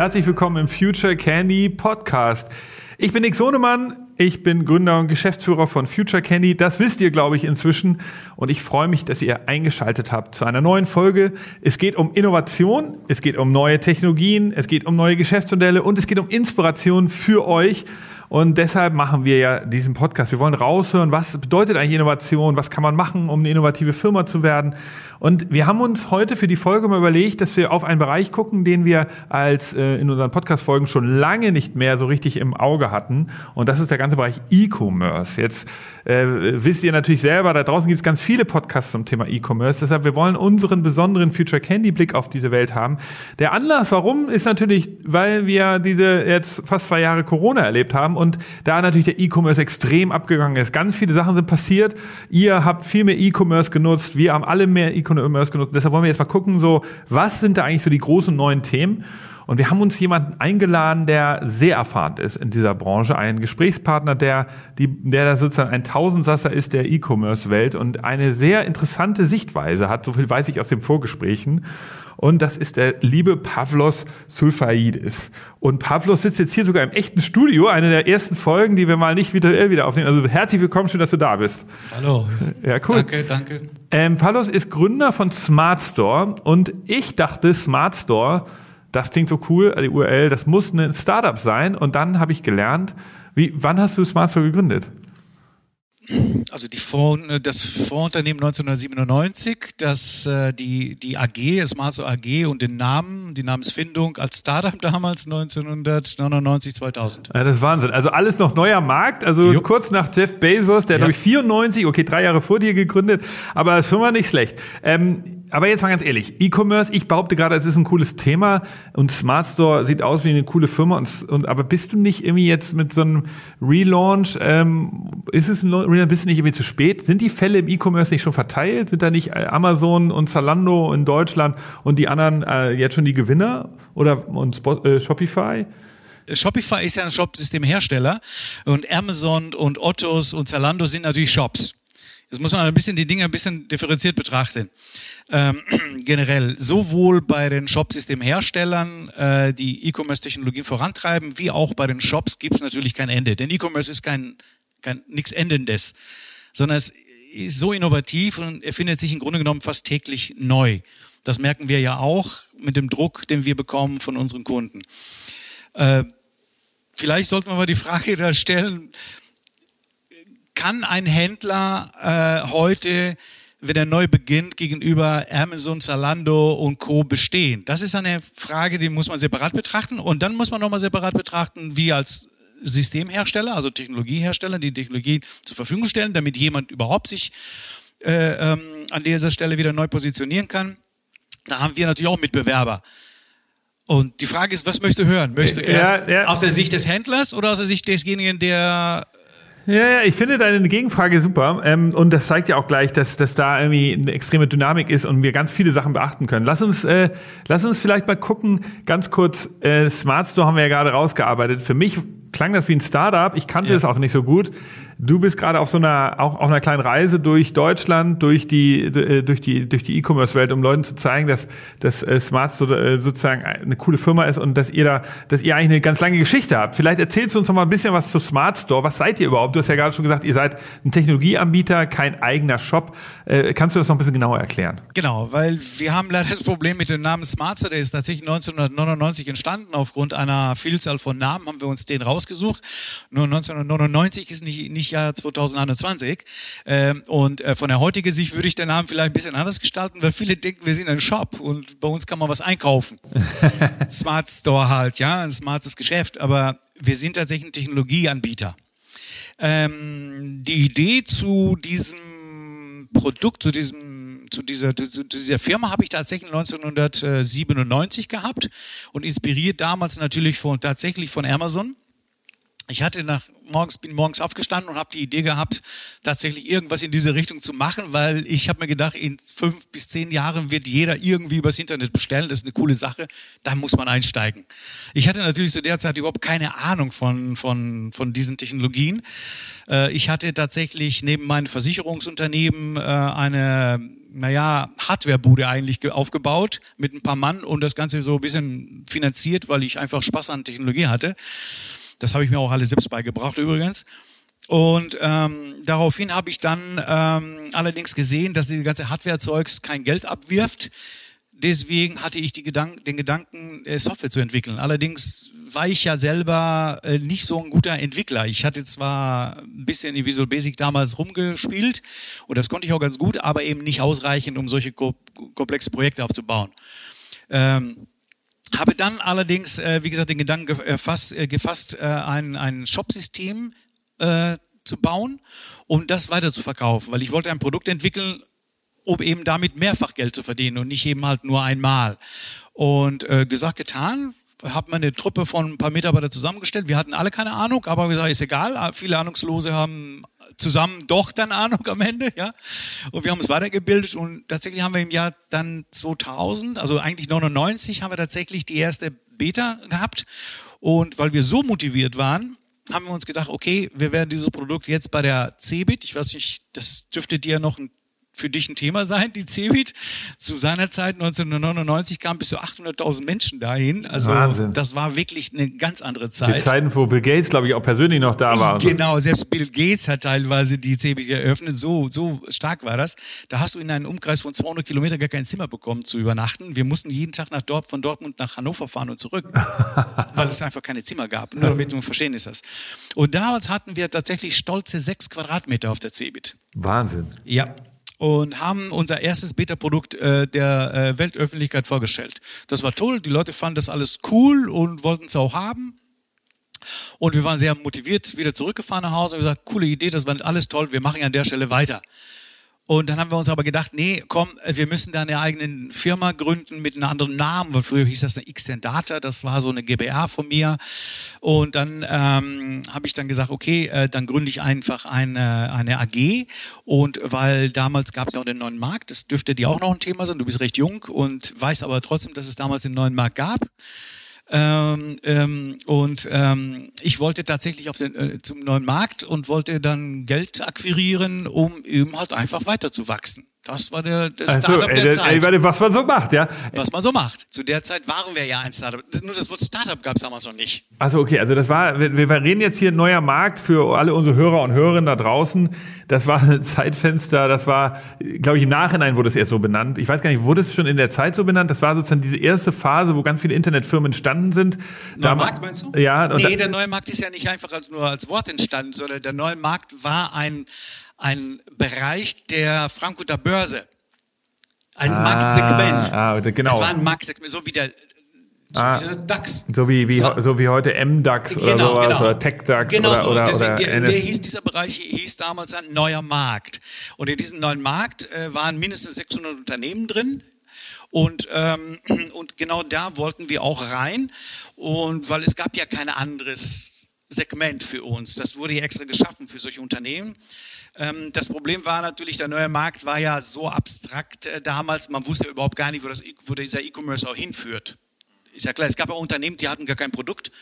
Herzlich willkommen im Future Candy Podcast. Ich bin Nick Sonemann, ich bin Gründer und Geschäftsführer von Future Candy. Das wisst ihr, glaube ich, inzwischen. Und ich freue mich, dass ihr eingeschaltet habt zu einer neuen Folge. Es geht um Innovation, es geht um neue Technologien, es geht um neue Geschäftsmodelle und es geht um Inspiration für euch. Und deshalb machen wir ja diesen Podcast. Wir wollen raushören, was bedeutet eigentlich Innovation, was kann man machen, um eine innovative Firma zu werden. Und wir haben uns heute für die Folge mal überlegt, dass wir auf einen Bereich gucken, den wir als äh, in unseren Podcast-Folgen schon lange nicht mehr so richtig im Auge hatten. Und das ist der ganze Bereich E-Commerce. Jetzt äh, wisst ihr natürlich selber, da draußen gibt es ganz viele Podcasts zum Thema E-Commerce. Deshalb, wir wollen unseren besonderen Future Candy Blick auf diese Welt haben. Der Anlass, warum, ist natürlich, weil wir diese jetzt fast zwei Jahre Corona erlebt haben und da natürlich der E-Commerce extrem abgegangen ist. Ganz viele Sachen sind passiert. Ihr habt viel mehr E-Commerce genutzt. Wir haben alle mehr E-Commerce E-Commerce genutzt. Deshalb wollen wir jetzt mal gucken, so, was sind da eigentlich so die großen neuen Themen? Und wir haben uns jemanden eingeladen, der sehr erfahren ist in dieser Branche, einen Gesprächspartner, der, die, der da sozusagen ein Tausendsasser ist der E-Commerce-Welt und eine sehr interessante Sichtweise hat. So viel weiß ich aus den Vorgesprächen. Und das ist der liebe Pavlos Sulfaidis. Und Pavlos sitzt jetzt hier sogar im echten Studio, eine der ersten Folgen, die wir mal nicht virtuell wieder aufnehmen. Also herzlich willkommen, schön, dass du da bist. Hallo. Ja, cool. Danke, danke. Ähm, Pavlos ist Gründer von Smart Store und ich dachte, Smart Store, das klingt so cool, die URL, das muss ein Startup sein. Und dann habe ich gelernt, wie, wann hast du Smart Store gegründet? Also die Fonds, äh, das Fondsunternehmen 1997, das äh, die die AG, Smartso AG und den Namen, die Namensfindung als Startup damals 1999 2000. Ja, das ist Wahnsinn. Also alles noch neuer Markt. Also jo. kurz nach Jeff Bezos, der ja. glaube ich 94, okay, drei Jahre vor dir gegründet, aber das Firma nicht schlecht. Ähm, aber jetzt mal ganz ehrlich, E-Commerce, ich behaupte gerade, es ist ein cooles Thema und Smart Store sieht aus wie eine coole Firma und, und aber bist du nicht irgendwie jetzt mit so einem Relaunch, ähm, ist es ein Relaunch, bist du nicht irgendwie zu spät? Sind die Fälle im E-Commerce nicht schon verteilt? Sind da nicht äh, Amazon und Zalando in Deutschland und die anderen äh, jetzt schon die Gewinner oder und Spot, äh, Shopify? Shopify ist ja ein Shopsystemhersteller und Amazon und Ottos und Zalando sind natürlich Shops. Jetzt muss man ein bisschen die Dinge ein bisschen differenziert betrachten. Ähm, generell sowohl bei den Shopsystemherstellern, äh, die E-Commerce-Technologien vorantreiben, wie auch bei den Shops gibt es natürlich kein Ende. Denn E-Commerce ist kein, kein nichts Endendes, sondern es ist so innovativ und erfindet sich im Grunde genommen fast täglich neu. Das merken wir ja auch mit dem Druck, den wir bekommen von unseren Kunden. Äh, vielleicht sollten wir mal die Frage da stellen, kann ein Händler äh, heute, wenn er neu beginnt, gegenüber Amazon, Zalando und Co. bestehen? Das ist eine Frage, die muss man separat betrachten. Und dann muss man nochmal separat betrachten, wie als Systemhersteller, also Technologiehersteller, die Technologie zur Verfügung stellen, damit jemand überhaupt sich äh, ähm, an dieser Stelle wieder neu positionieren kann. Da haben wir natürlich auch Mitbewerber. Und die Frage ist, was möchtest du hören? Möchtest du erst ja, ja. aus der Sicht des Händlers oder aus der Sicht desjenigen, der ja, ja, ich finde deine Gegenfrage super. Ähm, und das zeigt ja auch gleich, dass, dass da irgendwie eine extreme Dynamik ist und wir ganz viele Sachen beachten können. Lass uns, äh, lass uns vielleicht mal gucken, ganz kurz, äh, Smart Store haben wir ja gerade rausgearbeitet. Für mich klang das wie ein Startup. Ich kannte ja. es auch nicht so gut. Du bist gerade auf so einer, auch auf einer kleinen Reise durch Deutschland, durch die, äh, durch die, durch die E-Commerce-Welt, um Leuten zu zeigen, dass, dass äh, Smart äh, sozusagen eine coole Firma ist und dass ihr da, dass ihr eigentlich eine ganz lange Geschichte habt. Vielleicht erzählst du uns noch mal ein bisschen was zu Smart Store. Was seid ihr überhaupt? Du hast ja gerade schon gesagt, ihr seid ein Technologieanbieter, kein eigener Shop. Kannst du das noch ein bisschen genauer erklären? Genau, weil wir haben leider das Problem mit dem Namen Smart Store. Der ist tatsächlich 1999 entstanden. Aufgrund einer Vielzahl von Namen haben wir uns den rausgesucht. Nur 1999 ist nicht, nicht Jahr 2021. Ähm, und äh, von der heutigen Sicht würde ich den Namen vielleicht ein bisschen anders gestalten, weil viele denken, wir sind ein Shop und bei uns kann man was einkaufen. Smart Store halt, ja, ein smartes Geschäft, aber wir sind tatsächlich ein Technologieanbieter. Ähm, die Idee zu diesem Produkt, zu diesem zu dieser, zu dieser Firma habe ich tatsächlich 1997 gehabt und inspiriert damals natürlich von, tatsächlich von Amazon. Ich hatte nach morgens bin morgens aufgestanden und habe die Idee gehabt, tatsächlich irgendwas in diese Richtung zu machen, weil ich habe mir gedacht, in fünf bis zehn Jahren wird jeder irgendwie übers Internet bestellen. Das ist eine coole Sache. Da muss man einsteigen. Ich hatte natürlich zu der Zeit überhaupt keine Ahnung von von von diesen Technologien. Äh, ich hatte tatsächlich neben meinem Versicherungsunternehmen äh, eine naja, Hardwarebude eigentlich aufgebaut mit ein paar Mann und das Ganze so ein bisschen finanziert, weil ich einfach Spaß an Technologie hatte. Das habe ich mir auch alle selbst beigebracht übrigens. Und ähm, daraufhin habe ich dann ähm, allerdings gesehen, dass die ganze Hardware-Zeugs kein Geld abwirft. Deswegen hatte ich die Gedank den Gedanken, äh, Software zu entwickeln. Allerdings war ich ja selber äh, nicht so ein guter Entwickler. Ich hatte zwar ein bisschen in Visual Basic damals rumgespielt und das konnte ich auch ganz gut, aber eben nicht ausreichend, um solche ko komplexe Projekte aufzubauen. Ähm, habe dann allerdings, äh, wie gesagt, den Gedanken gefasst, äh, gefasst äh, ein, ein Shop-System äh, zu bauen, um das weiter zu verkaufen, weil ich wollte ein Produkt entwickeln, um eben damit mehrfach Geld zu verdienen und nicht eben halt nur einmal. Und äh, gesagt, getan, habe eine Truppe von ein paar Mitarbeitern zusammengestellt. Wir hatten alle keine Ahnung, aber gesagt, ist egal. Viele Ahnungslose haben zusammen doch dann Ahnung am Ende, ja. Und wir haben uns weitergebildet und tatsächlich haben wir im Jahr dann 2000, also eigentlich 99, haben wir tatsächlich die erste Beta gehabt. Und weil wir so motiviert waren, haben wir uns gedacht, okay, wir werden dieses Produkt jetzt bei der CeBIT, ich weiß nicht, das dürfte dir noch ein für dich ein Thema sein, die CeBIT. Zu seiner Zeit 1999 kamen bis zu 800.000 Menschen dahin. Also Wahnsinn. das war wirklich eine ganz andere Zeit. Die Zeiten, wo Bill Gates, glaube ich, auch persönlich noch da war. Genau, selbst Bill Gates hat teilweise die CeBIT eröffnet. So, so stark war das. Da hast du in einem Umkreis von 200 Kilometer gar kein Zimmer bekommen zu übernachten. Wir mussten jeden Tag nach Dort, von Dortmund nach Hannover fahren und zurück, weil es einfach keine Zimmer gab. Nur damit du verstehen ist das. Und damals hatten wir tatsächlich stolze sechs Quadratmeter auf der CeBIT. Wahnsinn. Ja, und haben unser erstes Beta-Produkt äh, der äh, Weltöffentlichkeit vorgestellt. Das war toll, die Leute fanden das alles cool und wollten es auch haben. Und wir waren sehr motiviert, wieder zurückgefahren nach Hause und gesagt, coole Idee, das war alles toll, wir machen an der Stelle weiter. Und dann haben wir uns aber gedacht, nee, komm, wir müssen da eine eigene Firma gründen mit einem anderen Namen, weil früher hieß das eine Xtendata, das war so eine GBA von mir. Und dann ähm, habe ich dann gesagt, okay, äh, dann gründe ich einfach eine, eine AG. Und weil damals gab es ja auch den neuen Markt, das dürfte dir auch noch ein Thema sein, du bist recht jung und weißt aber trotzdem, dass es damals den neuen Markt gab. Ähm, ähm, und ähm, ich wollte tatsächlich auf den, äh, zum neuen Markt und wollte dann Geld akquirieren, um eben halt einfach weiter zu wachsen. Das war der, der Startup also, der Zeit. Ey, was man so macht, ja. Was man so macht. Zu der Zeit waren wir ja ein Startup. Nur das Wort Startup gab es damals noch nicht. Also okay, also das war, wir, wir reden jetzt hier neuer Markt für alle unsere Hörer und Hörerinnen da draußen. Das war ein Zeitfenster, das war, glaube ich, im Nachhinein wurde es erst so benannt. Ich weiß gar nicht, wurde es schon in der Zeit so benannt? Das war sozusagen diese erste Phase, wo ganz viele Internetfirmen entstanden sind. Neuer Markt meinst du? Ja. Nee, der neue Markt ist ja nicht einfach als, nur als Wort entstanden, sondern der neue Markt war ein, ein Bereich der Frankfurter Börse. Ein ah, Marktsegment. Ah, genau. Es war ein Marktsegment, so wie der, so ah, wie DAX. So wie, wie, so. so wie heute MDAX genau, oder sowas, genau. oder TechDAX genau oder, so. oder, Deswegen, oder der, der, hieß, dieser Bereich hieß damals ein neuer Markt. Und in diesem neuen Markt äh, waren mindestens 600 Unternehmen drin. Und, ähm, und genau da wollten wir auch rein. Und weil es gab ja kein anderes Segment für uns. Das wurde ja extra geschaffen für solche Unternehmen. Ähm, das Problem war natürlich, der neue Markt war ja so abstrakt äh, damals, man wusste überhaupt gar nicht, wo, das, wo dieser E-Commerce auch hinführt. Ist ja klar, es gab auch Unternehmen, die hatten gar kein Produkt,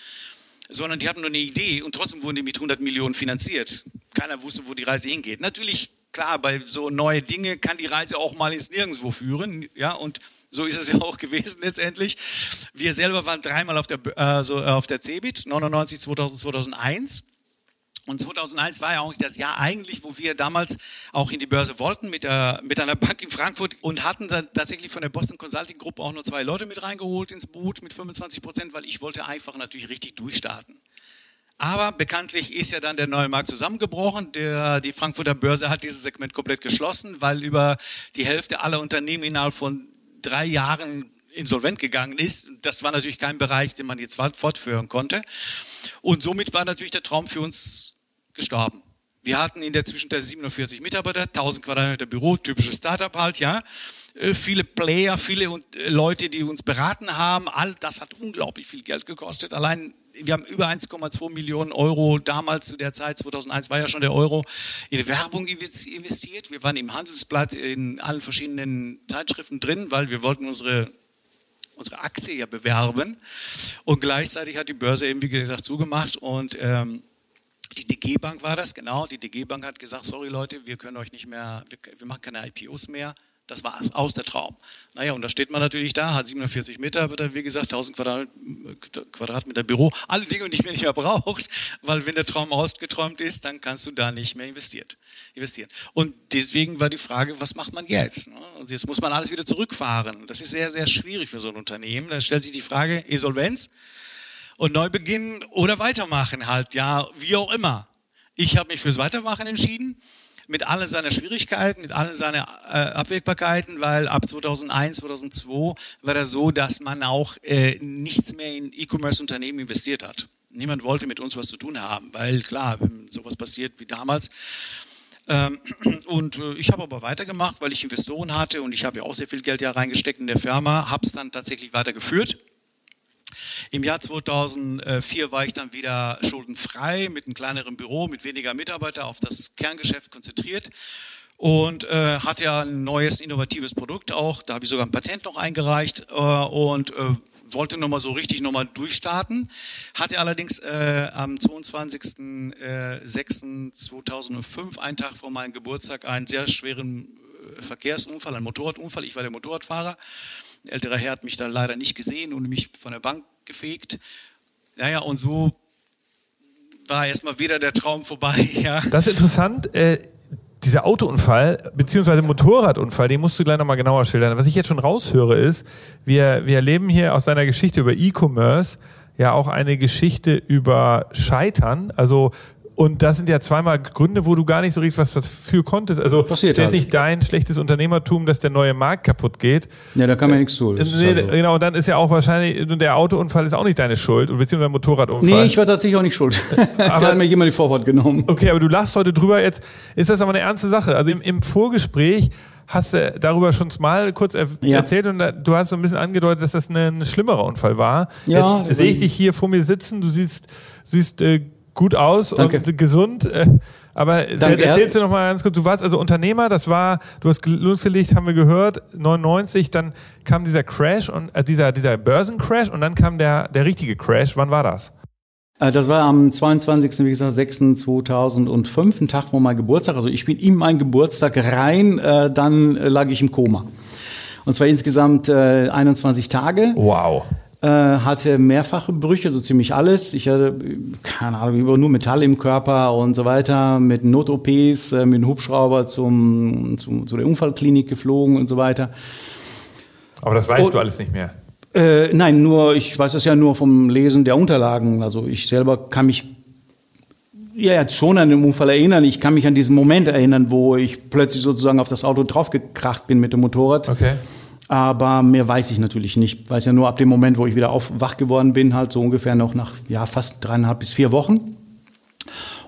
sondern die hatten nur eine Idee und trotzdem wurden die mit 100 Millionen finanziert. Keiner wusste, wo die Reise hingeht. Natürlich, klar, bei so neue Dinge kann die Reise auch mal ins Nirgendwo führen, ja, und so ist es ja auch gewesen letztendlich. Wir selber waren dreimal auf der, äh, so, auf der CeBIT, 99, 2000, 2001. Und 2001 war ja auch das Jahr eigentlich, wo wir damals auch in die Börse wollten mit, der, mit einer Bank in Frankfurt und hatten tatsächlich von der Boston Consulting Group auch nur zwei Leute mit reingeholt ins Boot mit 25 Prozent, weil ich wollte einfach natürlich richtig durchstarten. Aber bekanntlich ist ja dann der neue Markt zusammengebrochen. Der, die Frankfurter Börse hat dieses Segment komplett geschlossen, weil über die Hälfte aller Unternehmen innerhalb von drei Jahren insolvent gegangen ist. Das war natürlich kein Bereich, den man jetzt fortführen konnte. Und somit war natürlich der Traum für uns gestorben. Wir hatten in der Zwischenzeit 47 Mitarbeiter, 1000 Quadratmeter Büro, typisches Startup halt, ja. Äh, viele Player, viele äh, Leute, die uns beraten haben. All das hat unglaublich viel Geld gekostet. Allein wir haben über 1,2 Millionen Euro damals zu der Zeit, 2001 war ja schon der Euro, in Werbung investiert. Wir waren im Handelsblatt in allen verschiedenen Zeitschriften drin, weil wir wollten unsere unsere Aktie ja bewerben. Und gleichzeitig hat die Börse eben, wie gesagt, zugemacht und ähm, die DG Bank war das, genau. Die DG Bank hat gesagt, sorry Leute, wir können euch nicht mehr, wir, wir machen keine IPOs mehr. Das war's, aus der Traum. Naja, und da steht man natürlich da, hat 47 Mitarbeiter, wie gesagt, 1000 Quadratmeter Büro, alle Dinge, die man nicht mehr braucht, weil wenn der Traum ausgeträumt ist, dann kannst du da nicht mehr investieren. Und deswegen war die Frage, was macht man jetzt? Und jetzt muss man alles wieder zurückfahren. Das ist sehr, sehr schwierig für so ein Unternehmen. Da stellt sich die Frage, Insolvenz und Neubeginn oder weitermachen halt, ja, wie auch immer. Ich habe mich fürs Weitermachen entschieden mit allen seinen Schwierigkeiten, mit allen seinen äh, Abwägbarkeiten, weil ab 2001, 2002 war das so, dass man auch äh, nichts mehr in E-Commerce-Unternehmen investiert hat. Niemand wollte mit uns was zu tun haben, weil klar, wenn sowas passiert wie damals. Ähm, und äh, ich habe aber weitergemacht, weil ich Investoren hatte und ich habe ja auch sehr viel Geld ja reingesteckt in der Firma, habe es dann tatsächlich weitergeführt im Jahr 2004 war ich dann wieder schuldenfrei mit einem kleineren Büro, mit weniger Mitarbeiter auf das Kerngeschäft konzentriert und äh, hatte ja ein neues innovatives Produkt auch. Da habe ich sogar ein Patent noch eingereicht äh, und äh, wollte nochmal so richtig nochmal durchstarten. Hatte allerdings äh, am 22.06.2005, äh, einen Tag vor meinem Geburtstag, einen sehr schweren äh, Verkehrsunfall, einen Motorradunfall. Ich war der Motorradfahrer. Ein älterer Herr hat mich dann leider nicht gesehen und mich von der Bank gefegt. Naja, und so war erstmal wieder der Traum vorbei. Ja. Das ist interessant. Äh, dieser Autounfall, beziehungsweise Motorradunfall, den musst du gleich nochmal genauer schildern. Was ich jetzt schon raushöre ist, wir, wir erleben hier aus deiner Geschichte über E-Commerce ja auch eine Geschichte über Scheitern. Also und das sind ja zweimal Gründe, wo du gar nicht so richtig was dafür konntest. Also Passiert ist halt. nicht dein schlechtes Unternehmertum, dass der neue Markt kaputt geht. Ja, da kann man ja nichts tun. Nee, also. Genau, und dann ist ja auch wahrscheinlich, der Autounfall ist auch nicht deine Schuld, beziehungsweise der Motorradunfall. Nee, ich war tatsächlich auch nicht schuld. aber, da hat mir jemand die Vorfahrt genommen. Okay, aber du lachst heute drüber, jetzt ist das aber eine ernste Sache. Also im, im Vorgespräch hast du darüber schon mal kurz er ja. erzählt und da, du hast so ein bisschen angedeutet, dass das ein, ein schlimmerer Unfall war. Ja, Jetzt sehe ich dich hier vor mir sitzen, du siehst, siehst äh, gut aus Danke. und gesund. Äh, aber Danke, erzählst du noch mal ganz kurz, du warst also Unternehmer, das war, du hast losgelegt, haben wir gehört, 99, dann kam dieser Crash und äh, dieser, dieser Börsencrash und dann kam der, der richtige Crash. Wann war das? Äh, das war am 22. wie gesagt, 6. 2005, ein Tag vor meinem Geburtstag. Also ich bin in meinen Geburtstag rein, äh, dann lag ich im Koma. Und zwar insgesamt äh, 21 Tage. Wow hatte mehrfache Brüche, so ziemlich alles. Ich hatte, keine Ahnung, über nur Metall im Körper und so weiter, mit Not-OPs, äh, mit einem Hubschrauber zum, zum, zu der Unfallklinik geflogen und so weiter. Aber das weißt und, du alles nicht mehr? Äh, nein, nur, ich weiß es ja nur vom Lesen der Unterlagen. Also ich selber kann mich ja, jetzt schon an den Unfall erinnern. Ich kann mich an diesen Moment erinnern, wo ich plötzlich sozusagen auf das Auto draufgekracht bin mit dem Motorrad. Okay. Aber mehr weiß ich natürlich nicht. Ich weiß ja nur ab dem Moment, wo ich wieder auf, wach geworden bin, halt so ungefähr noch nach ja, fast dreieinhalb bis vier Wochen.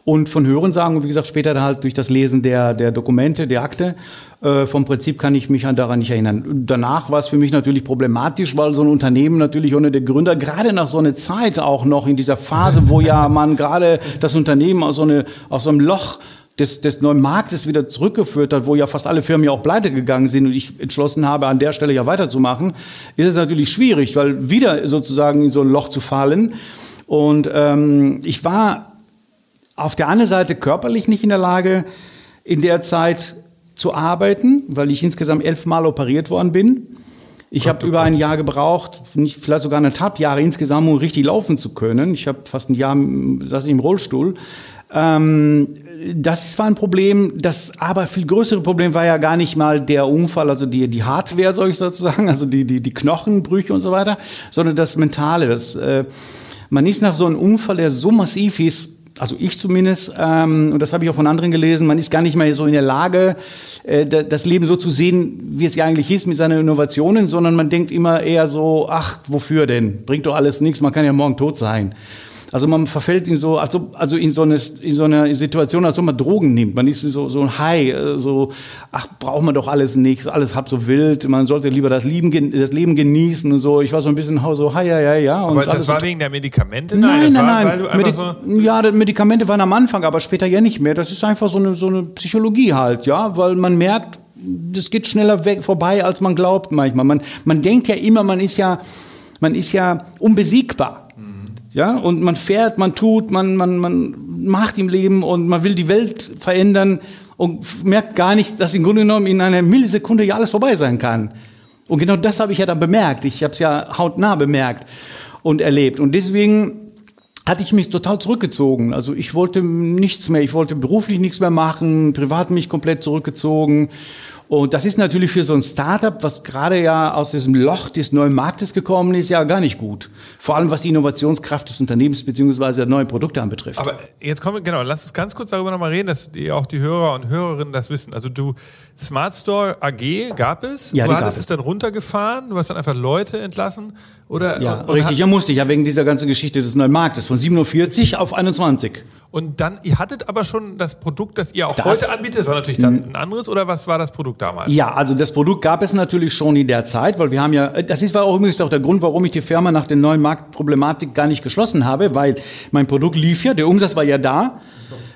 Und von Hörensagen und wie gesagt später halt durch das Lesen der, der Dokumente, der Akte, äh, vom Prinzip kann ich mich daran nicht erinnern. Danach war es für mich natürlich problematisch, weil so ein Unternehmen natürlich ohne der Gründer, gerade nach so einer Zeit auch noch in dieser Phase, wo ja man gerade das Unternehmen aus so, eine, aus so einem Loch des, des neuen Marktes wieder zurückgeführt hat, wo ja fast alle Firmen ja auch pleite gegangen sind und ich entschlossen habe, an der Stelle ja weiterzumachen, ist es natürlich schwierig, weil wieder sozusagen in so ein Loch zu fallen. Und ähm, ich war auf der anderen Seite körperlich nicht in der Lage, in der Zeit zu arbeiten, weil ich insgesamt elfmal operiert worden bin. Ich habe über ein Jahr gebraucht, nicht, vielleicht sogar anderthalb Jahre insgesamt, um richtig laufen zu können. Ich habe fast ein Jahr saß im Rollstuhl. Ähm, das war ein Problem. Das aber viel größere Problem war ja gar nicht mal der Unfall, also die, die Hardware, soll ich sozusagen, also die, die, die Knochenbrüche und so weiter, sondern das Mentale. Das, äh, man ist nach so einem Unfall, der so massiv ist, also ich zumindest, ähm, und das habe ich auch von anderen gelesen, man ist gar nicht mehr so in der Lage, äh, das Leben so zu sehen, wie es ja eigentlich ist mit seinen Innovationen, sondern man denkt immer eher so, ach, wofür denn? Bringt doch alles nichts, man kann ja morgen tot sein. Also man verfällt in so, also, also in so eine, in so eine Situation, als ob man Drogen nimmt. Man ist so, so ein High, äh, so, ach, braucht man doch alles nichts, alles halb so wild. Man sollte lieber das Leben, das Leben genießen und so. Ich war so ein bisschen so, hi, ja, ja, ja. Aber das war wegen der Medikamente? Nein, nein, nein. nein. Medi so ja, die Medikamente waren am Anfang, aber später ja nicht mehr. Das ist einfach so eine, so eine Psychologie halt, ja, weil man merkt, das geht schneller weg, vorbei, als man glaubt manchmal. Man, man denkt ja immer, man ist ja, man ist ja unbesiegbar. Ja, und man fährt, man tut, man, man, man macht im Leben und man will die Welt verändern. und merkt gar nicht, dass im Grunde genommen in einer Millisekunde ja alles vorbei sein kann. Und genau das habe ich ja dann bemerkt. Ich habe es ja hautnah bemerkt und erlebt. Und deswegen hatte ich mich total zurückgezogen. Also ich wollte nichts mehr, ich wollte beruflich nichts mehr machen, privat mich komplett zurückgezogen und das ist natürlich für so ein Startup, was gerade ja aus diesem Loch des neuen Marktes gekommen ist, ja gar nicht gut. Vor allem was die Innovationskraft des Unternehmens beziehungsweise neue Produkte anbetrifft. Aber jetzt kommen wir, genau, lass uns ganz kurz darüber nochmal reden, dass die, auch die Hörer und Hörerinnen das wissen. Also du, Smart Store AG gab es, ja, du hattest es dann runtergefahren, du hast dann einfach Leute entlassen oder? Ja, richtig, ja musste ich, ja wegen dieser ganzen Geschichte des neuen Marktes von 47 auf 21. Und dann, ihr hattet aber schon das Produkt, das ihr auch das, heute anbietet, das war natürlich dann ein anderes, oder was war das Produkt damals? Ja, also das Produkt gab es natürlich schon in der Zeit, weil wir haben ja, das ist war auch übrigens auch der Grund, warum ich die Firma nach der neuen Marktproblematik gar nicht geschlossen habe, weil mein Produkt lief ja, der Umsatz war ja da.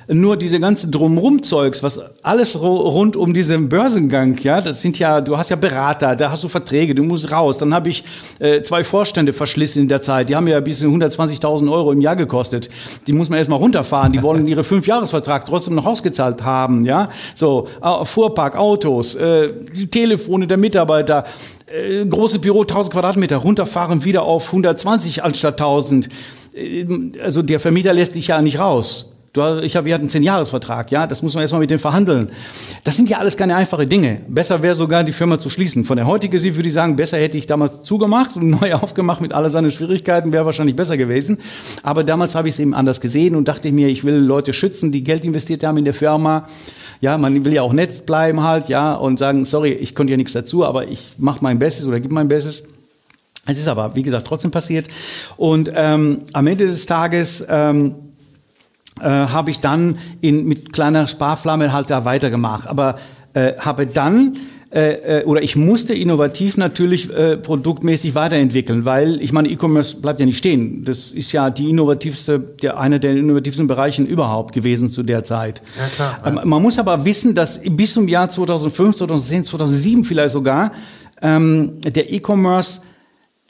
Nur diese ganze Drumrum-Zeugs, was alles rund um diesen Börsengang, ja, das sind ja, du hast ja Berater, da hast du Verträge, du musst raus. Dann habe ich äh, zwei Vorstände verschlissen in der Zeit, die haben ja bis 120.000 Euro im Jahr gekostet. Die muss man erstmal runterfahren, die wollen ihre Fünfjahresvertrag trotzdem noch ausgezahlt haben, ja. So, Fuhrpark, Autos, äh, Telefone der Mitarbeiter, äh, große Büro, 1000 Quadratmeter, runterfahren wieder auf 120 anstatt 1000. Äh, also der Vermieter lässt dich ja nicht raus. Du, ich hab, wir hatten einen Zehn-Jahres-Vertrag, ja, das muss man erstmal mit dem verhandeln. Das sind ja alles keine einfachen Dinge. Besser wäre sogar, die Firma zu schließen. Von der heutigen Sicht würde ich sagen, besser hätte ich damals zugemacht und neu aufgemacht mit all seinen Schwierigkeiten, wäre wahrscheinlich besser gewesen. Aber damals habe ich es eben anders gesehen und dachte mir, ich will Leute schützen, die Geld investiert haben in der Firma. Ja, man will ja auch nett bleiben halt, ja, und sagen, sorry, ich konnte ja nichts dazu, aber ich mache mein Bestes oder gebe mein Bestes. Es ist aber, wie gesagt, trotzdem passiert. Und ähm, am Ende des Tages ähm, äh, habe ich dann in, mit kleiner Sparflamme halt da weitergemacht. Aber äh, habe dann äh, äh, oder ich musste innovativ natürlich äh, produktmäßig weiterentwickeln, weil ich meine, E-Commerce bleibt ja nicht stehen. Das ist ja die innovativste, der, einer der innovativsten Bereichen überhaupt gewesen zu der Zeit. Ja, klar. Ähm, man muss aber wissen, dass bis zum Jahr 2005, 2010, 2007 vielleicht sogar ähm, der E-Commerce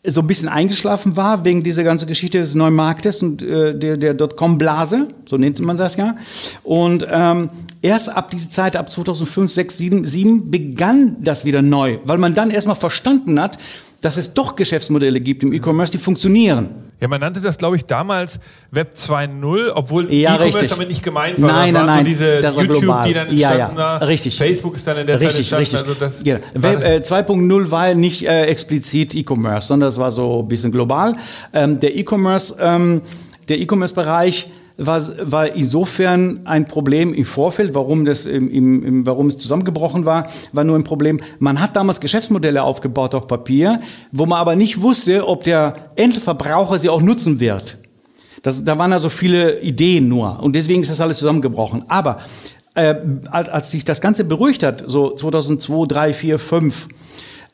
so ein bisschen eingeschlafen war wegen dieser ganzen Geschichte des neuen Marktes und äh, der, der Dotcom-Blase, so nennt man das ja. Und ähm, erst ab dieser Zeit, ab 2005, 6, 7, 7 begann das wieder neu, weil man dann erstmal verstanden hat, dass es doch Geschäftsmodelle gibt im E-Commerce, die funktionieren. Ja, man nannte das, glaube ich, damals Web 2.0 obwohl ja, E-Commerce damit nicht gemeint war. Nein, nein, nein. So diese das YouTube, global. die dann entstanden ja, ja. Richtig. Facebook ist dann in der richtig, Zeit entstanden. Richtig. Also das ja. Web äh, 2.0 war nicht äh, explizit E-Commerce, sondern das war so ein bisschen global. Ähm, der E-Commerce, ähm, der E-Commerce-Bereich war, war insofern ein Problem im Vorfeld, warum, das im, im, warum es zusammengebrochen war, war nur ein Problem. Man hat damals Geschäftsmodelle aufgebaut auf Papier, wo man aber nicht wusste, ob der Endverbraucher sie auch nutzen wird. Das, da waren also viele Ideen nur und deswegen ist das alles zusammengebrochen. Aber äh, als, als sich das Ganze beruhigt hat, so 2002, 3, 4, 5,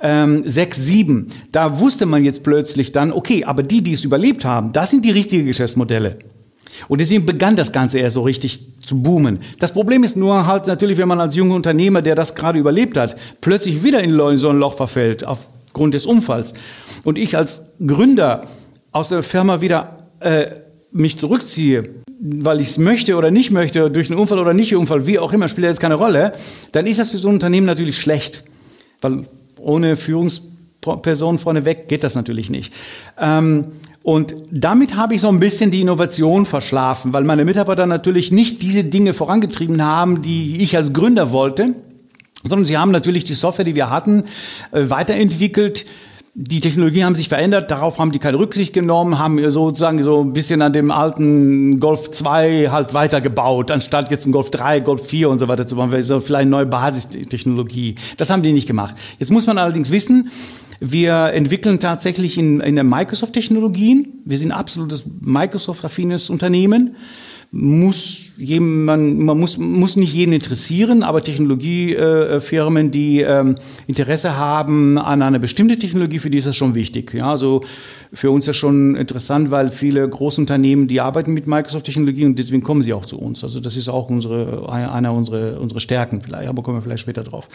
ähm, 6, 7, da wusste man jetzt plötzlich dann, okay, aber die, die es überlebt haben, das sind die richtigen Geschäftsmodelle. Und deswegen begann das Ganze eher so richtig zu boomen. Das Problem ist nur halt natürlich, wenn man als junger Unternehmer, der das gerade überlebt hat, plötzlich wieder in so ein Loch verfällt, aufgrund des Unfalls. Und ich als Gründer aus der Firma wieder äh, mich zurückziehe, weil ich es möchte oder nicht möchte, durch einen Unfall oder nicht Unfall, wie auch immer, spielt jetzt keine Rolle, dann ist das für so ein Unternehmen natürlich schlecht. Weil ohne Führungsperson vorneweg geht das natürlich nicht. Ähm, und damit habe ich so ein bisschen die Innovation verschlafen, weil meine Mitarbeiter natürlich nicht diese Dinge vorangetrieben haben, die ich als Gründer wollte, sondern sie haben natürlich die Software, die wir hatten, äh, weiterentwickelt. Die Technologien haben sich verändert, darauf haben die keine Rücksicht genommen, haben sozusagen so ein bisschen an dem alten Golf 2 halt weitergebaut, anstatt jetzt ein Golf 3, Golf 4 und so weiter zu bauen, so vielleicht eine neue Basistechnologie. Das haben die nicht gemacht. Jetzt muss man allerdings wissen, wir entwickeln tatsächlich in, in der Microsoft-Technologien. Wir sind absolutes Microsoft-affines Unternehmen. Muss jemand, man muss, muss nicht jeden interessieren, aber Technologiefirmen, die ähm, Interesse haben an einer bestimmten Technologie, für die ist das schon wichtig. Ja, also für uns ist das schon interessant, weil viele Großunternehmen, die arbeiten mit Microsoft-Technologie und deswegen kommen sie auch zu uns. Also das ist auch unsere, einer unserer, unserer Stärken vielleicht, aber kommen wir vielleicht später drauf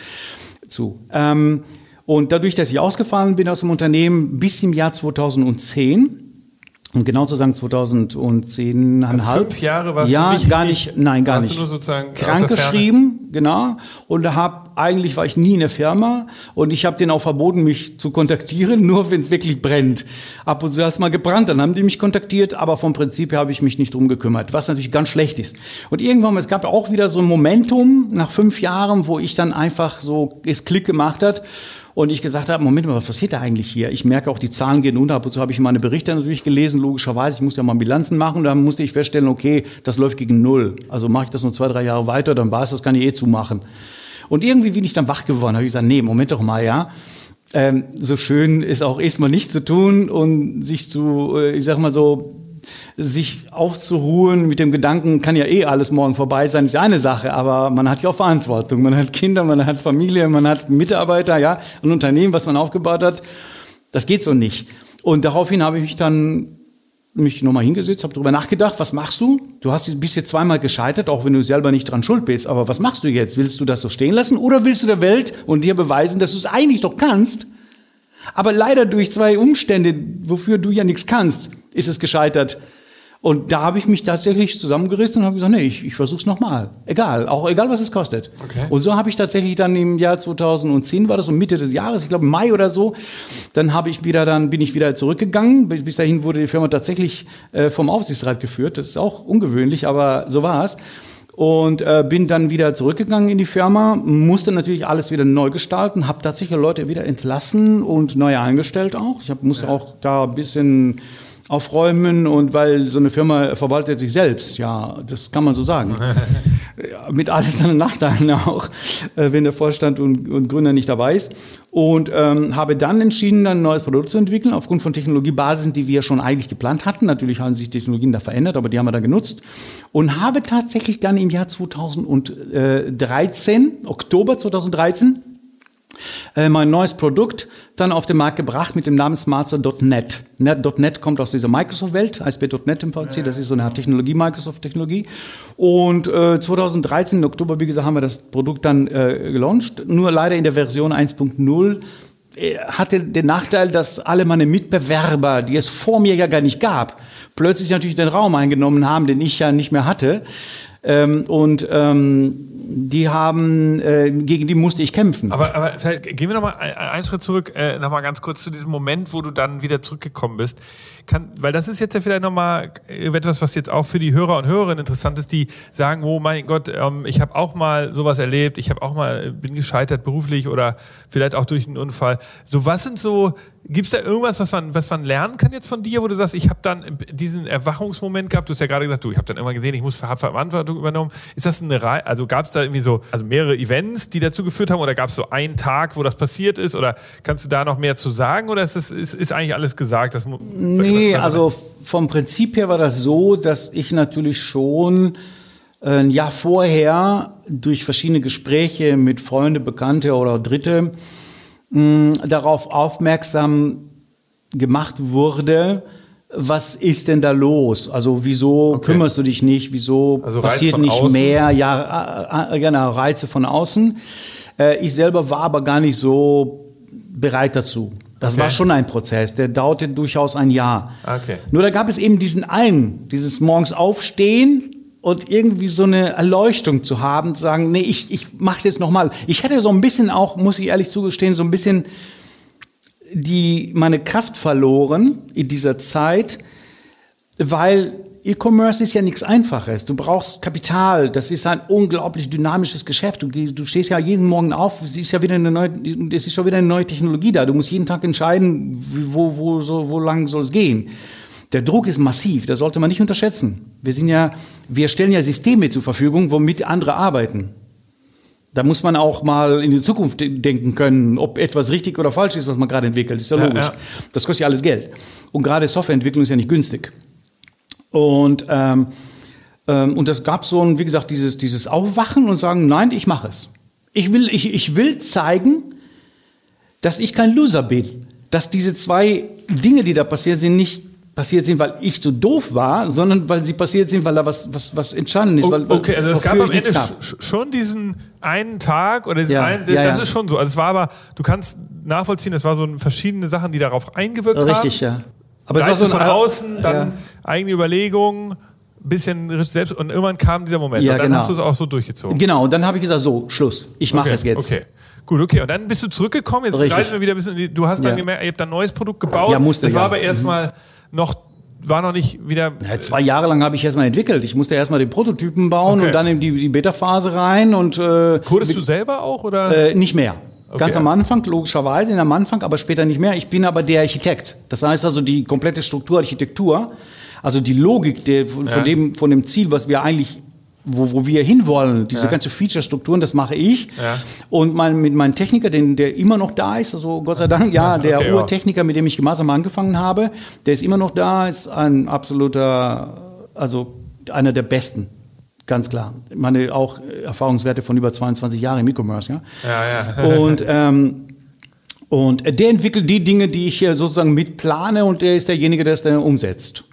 zu. Ähm, und dadurch, dass ich ausgefallen bin aus dem Unternehmen bis im Jahr 2010, um genau zu sagen 2010 also fünf Jahre warst ja, du nicht gar nicht, nein, gar nicht. Du sozusagen Krankgeschrieben, genau. Und hab eigentlich war ich nie in der Firma und ich habe denen auch verboten, mich zu kontaktieren, nur wenn es wirklich brennt. Ab und zu hat es mal gebrannt, dann haben die mich kontaktiert, aber vom Prinzip her habe ich mich nicht drum gekümmert, was natürlich ganz schlecht ist. Und irgendwann, es gab auch wieder so ein Momentum nach fünf Jahren, wo ich dann einfach so es Klick gemacht hat und ich gesagt habe, Moment mal, was passiert da eigentlich hier? Ich merke auch, die Zahlen gehen unter. Ab und zu habe ich meine Berichte natürlich gelesen, logischerweise. Ich musste ja mal Bilanzen machen. Und dann musste ich feststellen, okay, das läuft gegen Null. Also mache ich das nur zwei, drei Jahre weiter, dann war es, das kann ich eh zumachen. Und irgendwie bin ich dann wach geworden. habe ich gesagt, nee, Moment doch mal, ja. Ähm, so schön ist auch erstmal nichts zu tun und sich zu, äh, ich sag mal so, sich aufzuruhen mit dem Gedanken, kann ja eh alles morgen vorbei sein, ist eine Sache, aber man hat ja auch Verantwortung. Man hat Kinder, man hat Familie, man hat Mitarbeiter, ja, ein Unternehmen, was man aufgebaut hat. Das geht so nicht. Und daraufhin habe ich mich dann mich nochmal hingesetzt, habe darüber nachgedacht, was machst du? Du hast bist jetzt zweimal gescheitert, auch wenn du selber nicht dran schuld bist. Aber was machst du jetzt? Willst du das so stehen lassen oder willst du der Welt und dir beweisen, dass du es eigentlich doch kannst? Aber leider durch zwei Umstände, wofür du ja nichts kannst, ist es gescheitert. Und da habe ich mich tatsächlich zusammengerissen und habe gesagt, nee, ich, ich versuche es nochmal. Egal, auch egal, was es kostet. Okay. Und so habe ich tatsächlich dann im Jahr 2010, war das so Mitte des Jahres, ich glaube Mai oder so, dann habe ich wieder, dann bin ich wieder zurückgegangen. Bis dahin wurde die Firma tatsächlich äh, vom Aufsichtsrat geführt. Das ist auch ungewöhnlich, aber so war es und äh, bin dann wieder zurückgegangen in die Firma, musste natürlich alles wieder neu gestalten, habe tatsächlich Leute wieder entlassen und neu eingestellt auch. Ich hab, musste ja. auch da ein bisschen aufräumen und weil so eine Firma verwaltet sich selbst, ja, das kann man so sagen. Mit alles seinen Nachteilen auch, äh, wenn der Vorstand und, und Gründer nicht dabei ist. Und ähm, habe dann entschieden, dann ein neues Produkt zu entwickeln, aufgrund von Technologiebasen, die wir schon eigentlich geplant hatten. Natürlich haben sich Technologien da verändert, aber die haben wir da genutzt. Und habe tatsächlich dann im Jahr 2013, Oktober 2013, äh, mein neues Produkt dann auf den Markt gebracht mit dem Namen Smartster.net. .net kommt aus dieser Microsoft-Welt, ASP.net im VC, das ist so eine Technologie, Microsoft-Technologie. Und äh, 2013, im Oktober, wie gesagt, haben wir das Produkt dann äh, gelauncht, nur leider in der Version 1.0 äh, hatte den Nachteil, dass alle meine Mitbewerber, die es vor mir ja gar nicht gab, plötzlich natürlich den Raum eingenommen haben, den ich ja nicht mehr hatte. Ähm, und ähm, die haben, äh, gegen die musste ich kämpfen. Aber, aber gehen wir nochmal einen Schritt zurück, äh, nochmal ganz kurz zu diesem Moment, wo du dann wieder zurückgekommen bist. Kann, weil das ist jetzt ja vielleicht nochmal etwas, was jetzt auch für die Hörer und Hörerinnen interessant ist, die sagen, oh mein Gott, ähm, ich habe auch mal sowas erlebt, ich habe auch mal, bin gescheitert beruflich oder vielleicht auch durch einen Unfall. So, was sind so Gibt es da irgendwas, was man, was man lernen kann jetzt von dir, wo du sagst, ich habe dann diesen Erwachungsmoment gehabt? Du hast ja gerade gesagt, du, ich habe dann immer gesehen, ich muss Verantwortung übernommen. Ist das eine Reihe, also gab es da irgendwie so, also mehrere Events, die dazu geführt haben, oder gab es so einen Tag, wo das passiert ist? Oder kannst du da noch mehr zu sagen? Oder ist das ist, ist eigentlich alles gesagt? Das, nee, also vom Prinzip her war das so, dass ich natürlich schon äh, ein Jahr vorher durch verschiedene Gespräche mit Freunde, Bekannte oder Dritte mh, darauf aufmerksam gemacht wurde, was ist denn da los? Also wieso okay. kümmerst du dich nicht? Wieso also passiert nicht außen. mehr? Ja, äh, genau, Reize von außen. Äh, ich selber war aber gar nicht so bereit dazu. Das okay. war schon ein Prozess, der dauerte durchaus ein Jahr. Okay. Nur da gab es eben diesen einen, dieses morgens aufstehen, und irgendwie so eine Erleuchtung zu haben, zu sagen, nee, ich, ich mach's jetzt nochmal. Ich hätte so ein bisschen auch, muss ich ehrlich zugestehen, so ein bisschen die, meine Kraft verloren in dieser Zeit, weil E-Commerce ist ja nichts Einfaches. Du brauchst Kapital. Das ist ein unglaublich dynamisches Geschäft. Du, du stehst ja jeden Morgen auf. Es ist ja wieder eine neue, es ist schon wieder eine neue Technologie da. Du musst jeden Tag entscheiden, wo, wo, so, wo lang soll es gehen. Der Druck ist massiv, das sollte man nicht unterschätzen. Wir sind ja, wir stellen ja Systeme zur Verfügung, womit andere arbeiten. Da muss man auch mal in die Zukunft denken können, ob etwas richtig oder falsch ist, was man gerade entwickelt. Das ist ja logisch. Ja, ja. Das kostet ja alles Geld. Und gerade Softwareentwicklung ist ja nicht günstig. Und, ähm, ähm, und das gab so ein, wie gesagt, dieses, dieses Aufwachen und sagen, nein, ich mache es. Ich will, ich, ich will zeigen, dass ich kein Loser bin. Dass diese zwei Dinge, die da passiert sind, nicht passiert sind, weil ich zu doof war, sondern weil sie passiert sind, weil da was, was, was entstanden ist. Weil, okay, also es gab am Ende schon diesen einen Tag oder diesen ja, einen, ja, das ja. ist schon so. Also es war aber, du kannst nachvollziehen, es war so verschiedene Sachen, die darauf eingewirkt Richtig, haben. Richtig, ja. Aber es war so von außen, dann eigene Überlegungen, bisschen selbst und irgendwann kam dieser Moment ja, und dann genau. hast du es auch so durchgezogen. Genau, und dann habe ich gesagt, so, Schluss, ich mache okay, es jetzt. Okay. Gut, okay. Und dann bist du zurückgekommen. Jetzt Richtig. reisen wir wieder ein bisschen. Du hast dann gemerkt, ihr habt ein neues Produkt gebaut. Ja, musste, das war aber erstmal noch, war noch nicht wieder. Ja, zwei Jahre lang habe ich erstmal entwickelt. Ich musste erstmal den Prototypen bauen Okay. und dann in die, die Beta-Phase rein und äh, Codest du selber auch oder? Äh, nicht mehr. Ganz Okay. am Anfang, logischerweise, am Anfang, aber später nicht mehr. Ich bin aber der Architekt. Das heißt also die komplette Struktur, Architektur, also die Logik der, von, Ja. dem, von dem Ziel, was wir eigentlich, wo, wo wir hinwollen, diese Ja. ganze Feature-Strukturen, das mache ich. Ja. Und mein, mit meinem Techniker, den, der immer noch da ist, also Gott sei Dank, ja, der okay. Urtechniker, mit dem ich gemeinsam angefangen habe, der ist immer noch da, ist ein absoluter, also einer der Besten. Ganz klar. Meine auch Erfahrungswerte von über 22 Jahren im E-Commerce, ja. ja, ja. Und, ähm, und der entwickelt die Dinge, die ich sozusagen mitplane und der ist derjenige, der es dann umsetzt.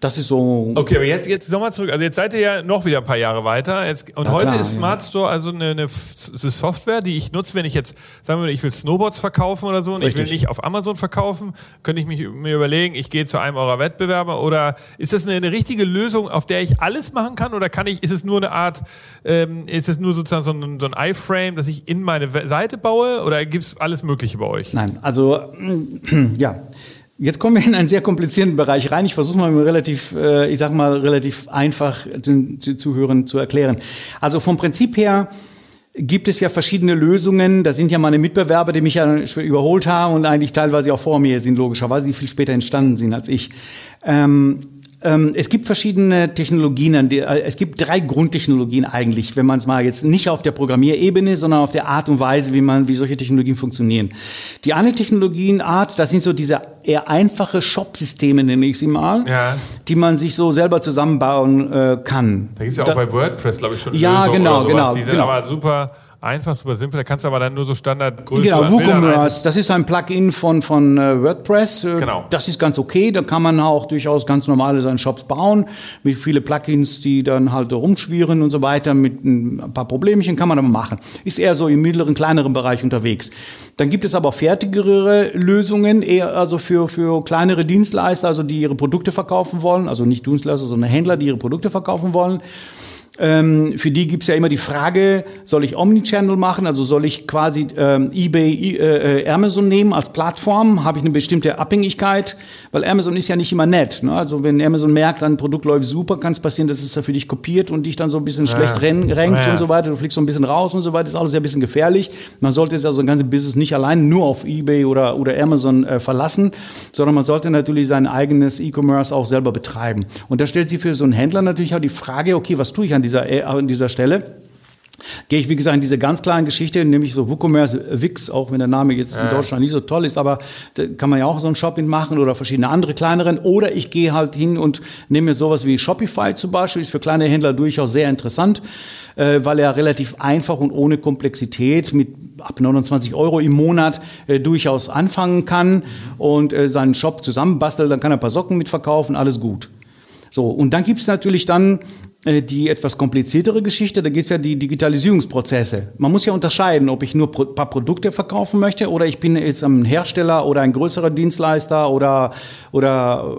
Das ist so. Okay, aber jetzt, jetzt nochmal zurück. Also jetzt seid ihr ja noch wieder ein paar Jahre weiter. Jetzt, und Na heute klar, ist ja. Smart Store also eine, eine Software, die ich nutze, wenn ich jetzt, sagen wir mal, ich will Snowboards verkaufen oder so und ich will nicht auf Amazon verkaufen, könnte ich mich, mir überlegen, ich gehe zu einem eurer Wettbewerber oder ist das eine, eine richtige Lösung, auf der ich alles machen kann oder kann ich, ist es nur eine Art, ähm, ist es nur sozusagen so ein, so ein iFrame, dass ich in meine Seite baue oder gibt es alles Mögliche bei euch? Nein, also ja. Jetzt kommen wir in einen sehr komplizierten Bereich rein. Ich versuche mal relativ, äh, ich sag mal, relativ einfach den Zuhörern zu erklären. Also vom Prinzip her gibt es ja verschiedene Lösungen. Da sind ja meine Mitbewerber, die mich ja überholt haben und eigentlich teilweise auch vor mir sind, logischerweise, die viel später entstanden sind als ich. Ähm, es gibt verschiedene Technologien, äh, es gibt drei Grundtechnologien eigentlich, wenn man es mal jetzt nicht auf der Programmierebene, sondern auf der Art und Weise, wie man, wie solche Technologien funktionieren. Die eine Technologienart, das sind so diese eher einfache Shop-Systeme, nenne ich sie mal, Ja. die man sich so selber zusammenbauen äh, kann. Da gibt es ja auch bei WordPress, glaube ich, schon Ja, Lösungen genau, oder sowas. genau, Die sind genau. aber super einfach, super simpel. Da kannst du aber dann nur so Standardgröße Genau, WooCommerce, das ist ein Plugin von, von äh, WordPress. Äh, Genau. Das ist ganz okay. Da kann man auch durchaus ganz normale seine Shops bauen. Mit viele Plugins, die dann halt rumschwirren und so weiter. Mit ein paar Problemchen kann man aber machen. Ist eher so im mittleren, kleineren Bereich unterwegs. Dann gibt es aber auch fertigere Lösungen, eher also für, für kleinere Dienstleister, also die ihre Produkte verkaufen wollen. Also nicht Dienstleister, sondern Händler, die ihre Produkte verkaufen wollen. Ähm, für die gibt's ja immer die Frage, soll ich Omnichannel machen? Also soll ich quasi ähm, eBay, I- äh, äh, Amazon nehmen als Plattform? Habe ich eine bestimmte Abhängigkeit? Weil Amazon ist ja nicht immer nett. Ne? Also wenn Amazon merkt, ein Produkt läuft super, kann es passieren, dass es da für dich kopiert und dich dann so ein bisschen schlecht ren- rankt Ja. und so weiter. Du fliegst so ein bisschen raus und so weiter. Das ist alles ja ein bisschen gefährlich. Man sollte es also ein ganzes Business nicht allein nur auf eBay oder, oder Amazon äh, verlassen, sondern man sollte natürlich sein eigenes E-Commerce auch selber betreiben. Und da stellt sich für so einen Händler natürlich auch die Frage, okay, was tue ich an dieser, äh, an dieser Stelle? Gehe ich, wie gesagt, in diese ganz kleinen Geschichte, nämlich so WooCommerce, Wix, auch wenn der Name jetzt in Deutschland nicht so toll ist, aber da kann man ja auch so ein Shopping machen oder verschiedene andere kleineren. Oder ich gehe halt hin und nehme mir sowas wie Shopify zum Beispiel, ist für kleine Händler durchaus sehr interessant, äh, weil er relativ einfach und ohne Komplexität mit ab 29 Euro im Monat äh, durchaus anfangen kann und äh, seinen Shop zusammenbastelt, dann kann er ein paar Socken mitverkaufen, alles gut. So, und dann gibt's natürlich dann die etwas kompliziertere Geschichte, da geht's ja die Digitalisierungsprozesse. Man muss ja unterscheiden, ob ich nur ein paar Produkte verkaufen möchte oder ich bin jetzt ein Hersteller oder ein größerer Dienstleister oder, oder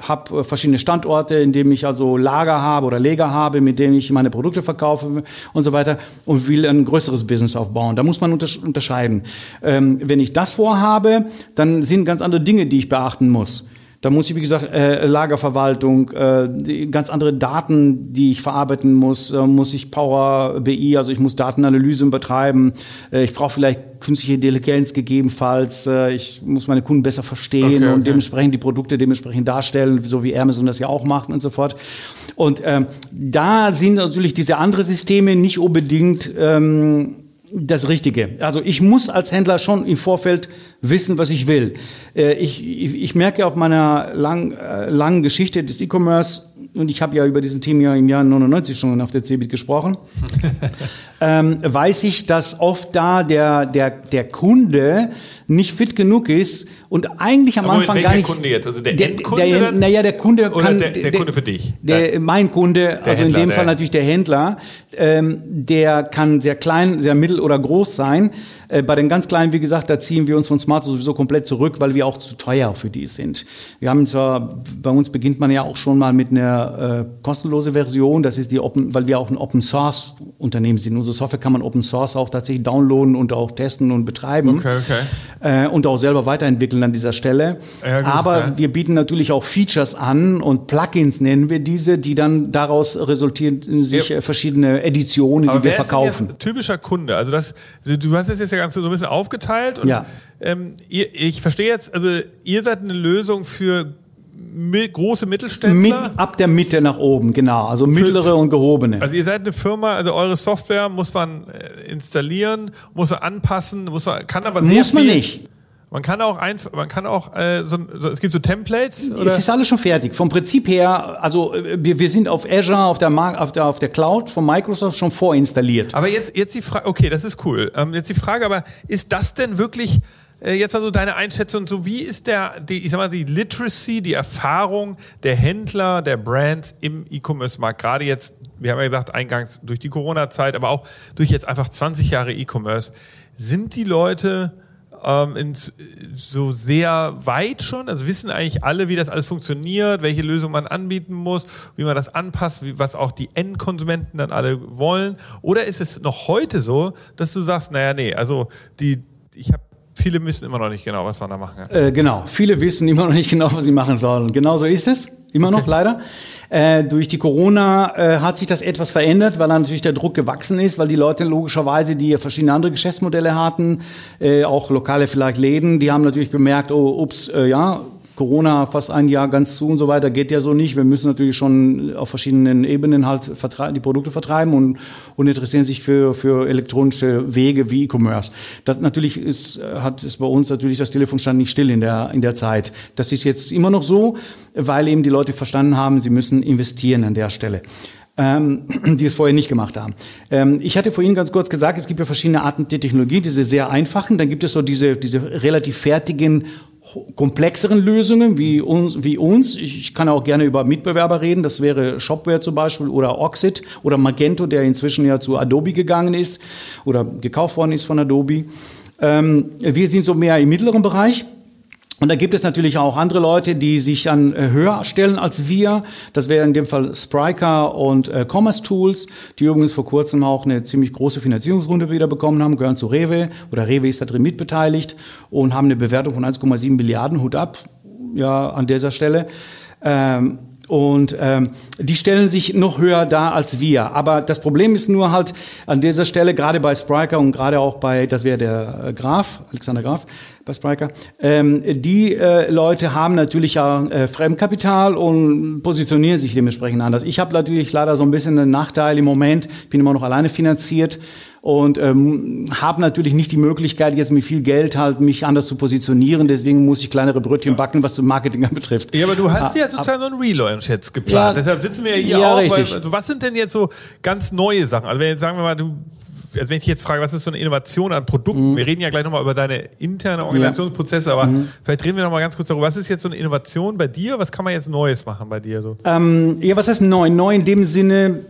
habe verschiedene Standorte, in denen ich also Lager habe oder Leger habe, mit denen ich meine Produkte verkaufe und so weiter und will ein größeres Business aufbauen. Da muss man untersch- unterscheiden. Ähm, wenn ich das vorhabe, dann sind ganz andere Dinge, die ich beachten muss. Da muss ich, wie gesagt, äh, Lagerverwaltung, äh, ganz andere Daten, die ich verarbeiten muss, äh, muss ich Power BI, also ich muss Datenanalyse betreiben. Äh, ich brauche vielleicht künstliche Intelligenz gegebenenfalls. Äh, ich muss meine Kunden besser verstehen Okay, okay. und dementsprechend die Produkte dementsprechend darstellen, so wie Amazon das ja auch macht und so fort. Und ähm, da sind natürlich diese anderen Systeme nicht unbedingt ähm, das Richtige. Also ich muss als Händler schon im Vorfeld wissen, was ich will. Äh, ich, ich, ich merke auf meiner lang, äh, langen Geschichte des E-Commerce, und ich habe ja über diesen Thema ja im Jahr 99 schon auf der CeBIT gesprochen, ähm, weiß ich, dass oft da der, der, der Kunde nicht fit genug ist und eigentlich am Aber Moment, Anfang welcher gar nicht. Kunde jetzt? Also der der, Endkunde Der, dann? naja, der Kunde Oder kann. der- der Kunde für dich? Der, mein Kunde, also in Händler, dem der- Fall natürlich der Händler, ähm, der kann sehr klein, sehr mittel oder groß sein. Äh, bei den ganz kleinen, wie gesagt, da ziehen wir uns von Smart sowieso komplett zurück, weil wir auch zu teuer für die sind. Wir haben zwar, bei uns beginnt man ja auch schon mal mit einer äh, kostenlosen Version, das ist die Open, weil wir auch ein Open Source Unternehmen sind. Unsere Software kann man Open Source auch tatsächlich downloaden und auch testen und betreiben. Okay, okay. Äh, und auch selber weiterentwickeln an dieser Stelle. Ja, gut, Aber ja. wir bieten natürlich auch Features an und Plugins nennen wir diese, die dann daraus resultieren sich Ja. äh, verschiedene Editionen, Aber die wir verkaufen. typischer Kunde? Also das, du hast es jetzt ja ganz so ein bisschen aufgeteilt und Ja. ähm, ihr, ich verstehe jetzt, also ihr seid eine Lösung für große Mittelständler. Mit, ab der Mitte nach oben, genau. Also mittlere und gehobene. Also ihr seid eine Firma, also eure Software muss man äh, installieren, muss man anpassen, muss man, kann aber sehr Muss man viel, nicht. Man kann auch einfach, man kann auch, äh, so, so, es gibt so Templates oder? Es ist alles schon fertig. Vom Prinzip her, also äh, wir, wir sind auf Azure, auf der, Mar- auf, der, auf der Cloud von Microsoft schon vorinstalliert. Aber jetzt, jetzt die Frage, okay, das ist cool. Ähm, jetzt die Frage, aber ist das denn wirklich, äh, jetzt mal so deine Einschätzung, so wie ist der, die, ich sag mal, die Literacy, die Erfahrung der Händler, der Brands im E-Commerce-Markt, gerade jetzt, wir haben ja gesagt, eingangs durch die Corona-Zeit, aber auch durch jetzt einfach 20 Jahre E-Commerce, sind die Leute ähm, in, so sehr weit schon? Also wissen eigentlich alle, wie das alles funktioniert, welche Lösung man anbieten muss, wie man das anpasst, wie, was auch die Endkonsumenten dann alle wollen? Oder ist es noch heute so, dass du sagst, naja, nee, also die, ich habe viele wissen immer noch nicht genau, was man da machen kann. Äh, genau, viele wissen immer noch nicht genau, was sie machen sollen. Genau so ist es, immer noch leider. Äh, durch die Corona äh, hat sich das etwas verändert, weil dann natürlich der Druck gewachsen ist, weil die Leute logischerweise, die ja verschiedene andere Geschäftsmodelle hatten, äh, auch lokale vielleicht Läden, die haben natürlich gemerkt, oh, ups, äh, ja, Corona fast ein Jahr ganz zu und so weiter, geht ja so nicht. Wir müssen natürlich schon auf verschiedenen Ebenen halt die Produkte vertreiben und, und interessieren sich für, für elektronische Wege wie E-Commerce. Das natürlich ist, hat es bei uns natürlich das Telefon stand nicht still in der, in der Zeit. Das ist jetzt immer noch so, weil eben die Leute verstanden haben, sie müssen investieren an der Stelle ähm, die es vorher nicht gemacht haben. Ähm, ich hatte vorhin ganz kurz gesagt, es gibt ja verschiedene Arten der Technologie, diese sehr einfachen, dann gibt es so diese, diese relativ fertigen, komplexeren Lösungen wie uns, wie uns. Ich kann auch gerne über Mitbewerber reden, das wäre Shopware zum Beispiel oder Oxid oder Magento, der inzwischen ja zu Adobe gegangen ist oder gekauft worden ist von Adobe. Ähm, wir sind so mehr im mittleren Bereich. Und da gibt es natürlich auch andere Leute, die sich dann äh, höher stellen als wir. Das wäre in dem Fall Spryker und äh, Commerce Tools, die übrigens vor kurzem auch eine ziemlich große Finanzierungsrunde wieder bekommen haben, gehören zu Rewe oder Rewe ist da drin mitbeteiligt und haben eine Bewertung von 1,7 Milliarden, Hut ab, ja, an dieser Stelle. Ähm, und ähm, die stellen sich noch höher dar als wir. Aber das Problem ist nur halt an dieser Stelle, gerade bei Spryker und gerade auch bei, das wäre der äh, Graf, Alexander Graf bei Spryker, ähm, die äh, Leute haben natürlich ja äh, Fremdkapital und positionieren sich dementsprechend anders. Ich habe natürlich leider so ein bisschen einen Nachteil im Moment, bin immer noch alleine finanziert und ähm, habe natürlich nicht die Möglichkeit, jetzt mit viel Geld halt mich anders zu positionieren. Deswegen muss ich kleinere Brötchen backen, was das Marketing betrifft. Ja, aber du hast Ah, ja sozusagen so einen Relaunch jetzt geplant. Ja. Deshalb sitzen wir ja hier Ja, auch. Weil, also was sind denn jetzt so ganz neue Sachen? Also wenn jetzt sagen wir mal, du, also wenn ich dich jetzt frage, was ist so eine Innovation an Produkten? Mhm. Wir reden ja gleich nochmal über deine interne Organisationsprozesse, aber Mhm. vielleicht reden wir nochmal ganz kurz darüber. Was ist jetzt so eine Innovation bei dir? Was kann man jetzt Neues machen bei dir? So? Ähm, ja, was heißt neu? Neu in dem Sinne,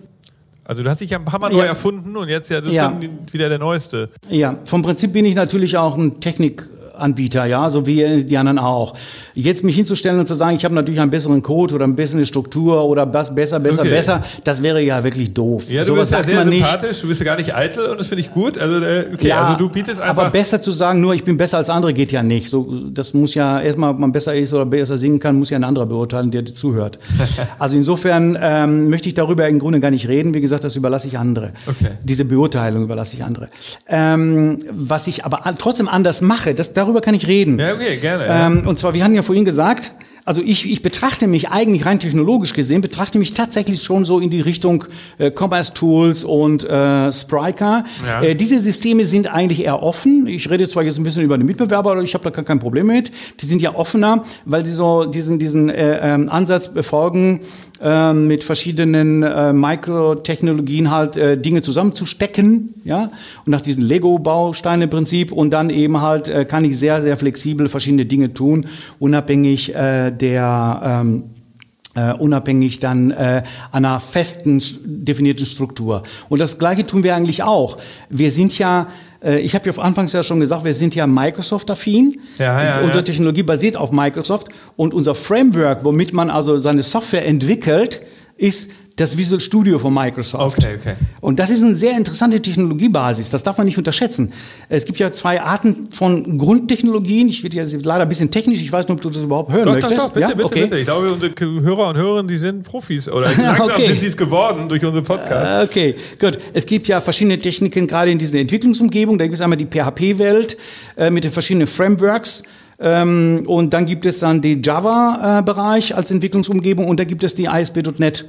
Also du hast dich ja ein paar Mal Ja. neu erfunden und jetzt ja sozusagen wieder der Neueste. Ja, vom Prinzip bin ich natürlich auch ein Technikanbieter, ja, so wie die anderen auch. Jetzt mich hinzustellen und zu sagen, ich habe natürlich einen besseren Code oder eine bessere Struktur oder was besser, besser, Okay. besser, das wäre ja wirklich doof. Ja, du Sowas bist ja sehr man nicht. sympathisch, du bist ja gar nicht eitel und das finde ich gut. Also, äh, okay, Ja, also du bietest einfach. aber besser zu sagen, nur ich bin besser als andere, geht ja nicht. So, das muss ja erstmal, ob man besser ist oder besser singen kann, muss ja ein anderer beurteilen, der dir zuhört. also insofern ähm, möchte ich darüber im Grunde gar nicht reden. Wie gesagt, das überlasse ich andere. Okay. Diese Beurteilung überlasse ich andere. Ähm, was ich aber trotzdem anders mache, das, darüber kann ich reden. ja, okay, gerne. Ähm, und zwar, wir hatten ja vorhin gesagt, also ich, ich betrachte mich eigentlich rein technologisch gesehen, betrachte mich tatsächlich schon so in die Richtung äh, Commerce Tools und äh, Spryker. Ja. Äh, diese Systeme sind eigentlich eher offen. Ich rede zwar jetzt ein bisschen über den Mitbewerber, aber ich habe da gar kein Problem mit. Die sind ja offener, weil sie so diesen, diesen äh, ähm, Ansatz befolgen, äh, mit verschiedenen äh, Mikrotechnologien halt äh, Dinge zusammenzustecken, ja, und nach diesem Lego-Bausteine-Prinzip und dann eben halt äh, kann ich sehr, sehr flexibel verschiedene Dinge tun, unabhängig äh, der ähm, äh, unabhängig dann äh, einer festen definierten Struktur. Und das Gleiche tun wir eigentlich auch. Wir sind ja ich habe ja anfangs ja schon gesagt, wir sind ja Microsoft-affin. Ja, ja, Unsere ja. Technologie basiert auf Microsoft und unser Framework, womit man also seine Software entwickelt, ist das Visual Studio von Microsoft. Okay, okay. Und das ist eine sehr interessante Technologiebasis. Das darf man nicht unterschätzen. Es gibt ja zwei Arten von Grundtechnologien. Ich werde jetzt leider ein bisschen technisch. Ich weiß nicht, ob du das überhaupt hören Doch, möchtest. doch, doch, bitte, ja? bitte, okay. bitte. Ich glaube, unsere Hörer und Hörerinnen, die sind Profis. Oder langsam Okay. sind sie es geworden durch unseren Podcast. Äh, Okay, gut. Es gibt ja verschiedene Techniken, gerade in diesen Entwicklungsumgebungen. Da gibt es einmal die PHP-Welt äh, mit den verschiedenen Frameworks. Ähm, und dann gibt es dann den Java-Bereich als Entwicklungsumgebung und da gibt es die ASP.NET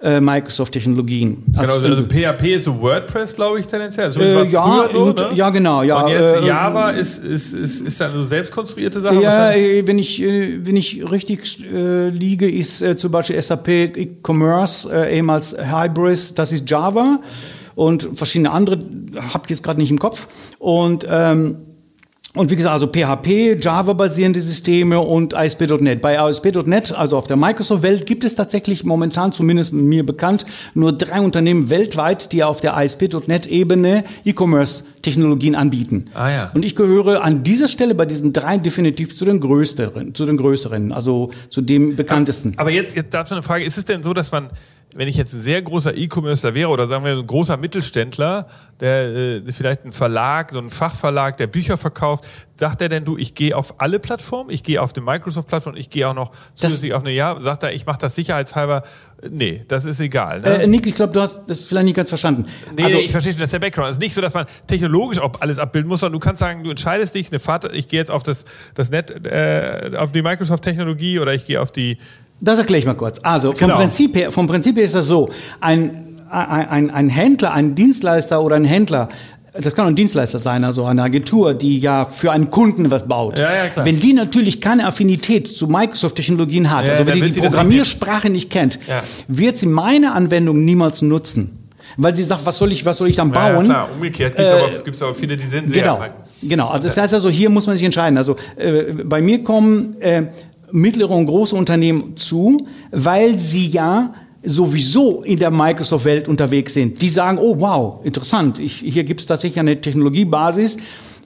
äh, Microsoft-Technologien. Genau, Als- also PHP ist so WordPress, glaube ich, tendenziell. So Äh, war's ja, früher so, ne? ja, genau, ja, Und jetzt äh, Java ist, ist, ist, ist dann so selbst konstruierte Sache Ja, äh, wenn ich, äh, wenn ich richtig äh, liege, ist äh, zum Beispiel SAP E-Commerce, äh, ehemals Hybris, das ist Java und verschiedene andere, habe ich jetzt gerade nicht im Kopf. Und, ähm, und wie gesagt, also PHP, Java-basierende Systeme und ASP.NET. Bei ASP.NET, also auf der Microsoft-Welt, gibt es tatsächlich momentan, zumindest mir bekannt, nur drei Unternehmen weltweit, die auf der ASP.NET-Ebene E-Commerce-Technologien anbieten. Ah, ja. Und ich gehöre an dieser Stelle bei diesen drei definitiv zu den größeren, zu den größeren, also zu dem bekanntesten. Aber jetzt, jetzt dazu eine Frage. Ist es denn so, dass man, wenn ich jetzt ein sehr großer E-Commercer wäre oder sagen wir ein großer Mittelständler, der äh, vielleicht ein Verlag, so ein Fachverlag, der Bücher verkauft, sagt er denn du, ich gehe auf alle Plattformen, ich gehe auf die Microsoft-Plattform, ich gehe auch noch zusätzlich auf eine, ja, sagt er, ich mache das sicherheitshalber, nee, das ist egal. Ne? Äh, Nick, ich glaube, du hast das vielleicht nicht ganz verstanden. Nee, also, nee, ich verstehe schon, das ist der Background. Es ist nicht so, dass man technologisch auch alles abbilden muss, sondern du kannst sagen, du entscheidest dich, eine Fahrt, ich gehe jetzt auf das, das Net, äh, auf die Microsoft-Technologie oder ich gehe auf die. Das erkläre ich mal kurz. Also vom, Genau. Prinzip her, vom Prinzip her ist das so, ein, ein, ein- Händler, ein Dienstleister oder ein Händler, das kann auch ein Dienstleister sein, also eine Agentur, die ja für einen Kunden was baut. Ja, ja. Wenn die natürlich keine Affinität zu Microsoft-Technologien hat, Ja, also wenn die die Programmiersprache nicht kennt, wird sie meine Anwendung niemals nutzen. Weil sie sagt, was soll ich, was soll ich dann Ja, ja, bauen? klar, umgekehrt gibt es aber, gibt's aber viele, die sind sehr. Genau, genau. Also das heißt also, hier muss man sich entscheiden. Also äh, bei mir kommen äh, mittlere und große Unternehmen zu, weil sie ja sowieso in der Microsoft-Welt unterwegs sind. Die sagen, oh wow, interessant, ich, hier gibt es tatsächlich eine Technologiebasis.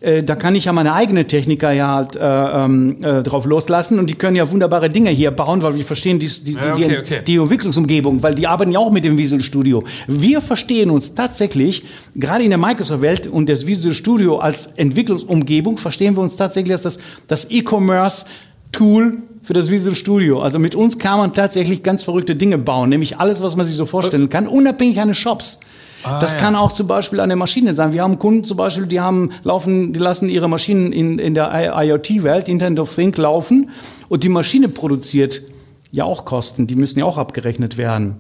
Äh, Da kann ich ja meine eigene Techniker ja halt äh, ähm, äh, drauf loslassen und die können ja wunderbare Dinge hier bauen, weil wir verstehen die, die, Ja, die, okay, okay. die Entwicklungsumgebung, weil die arbeiten ja auch mit dem Visual Studio. Wir verstehen uns tatsächlich, gerade in der Microsoft-Welt und das Visual Studio als Entwicklungsumgebung, verstehen wir uns tatsächlich als das, das E-Commerce-Tool für das Visual Studio. Also mit uns kann man tatsächlich ganz verrückte Dinge bauen, nämlich alles, was man sich so vorstellen kann, unabhängig eines Shops. das Ah, ja. kann auch zum Beispiel eine Maschine sein. Wir haben Kunden zum Beispiel, die haben laufen, die lassen ihre Maschinen in, in der IoT-Welt, Internet of Things, laufen und die Maschine produziert ja auch Kosten, die müssen ja auch abgerechnet werden.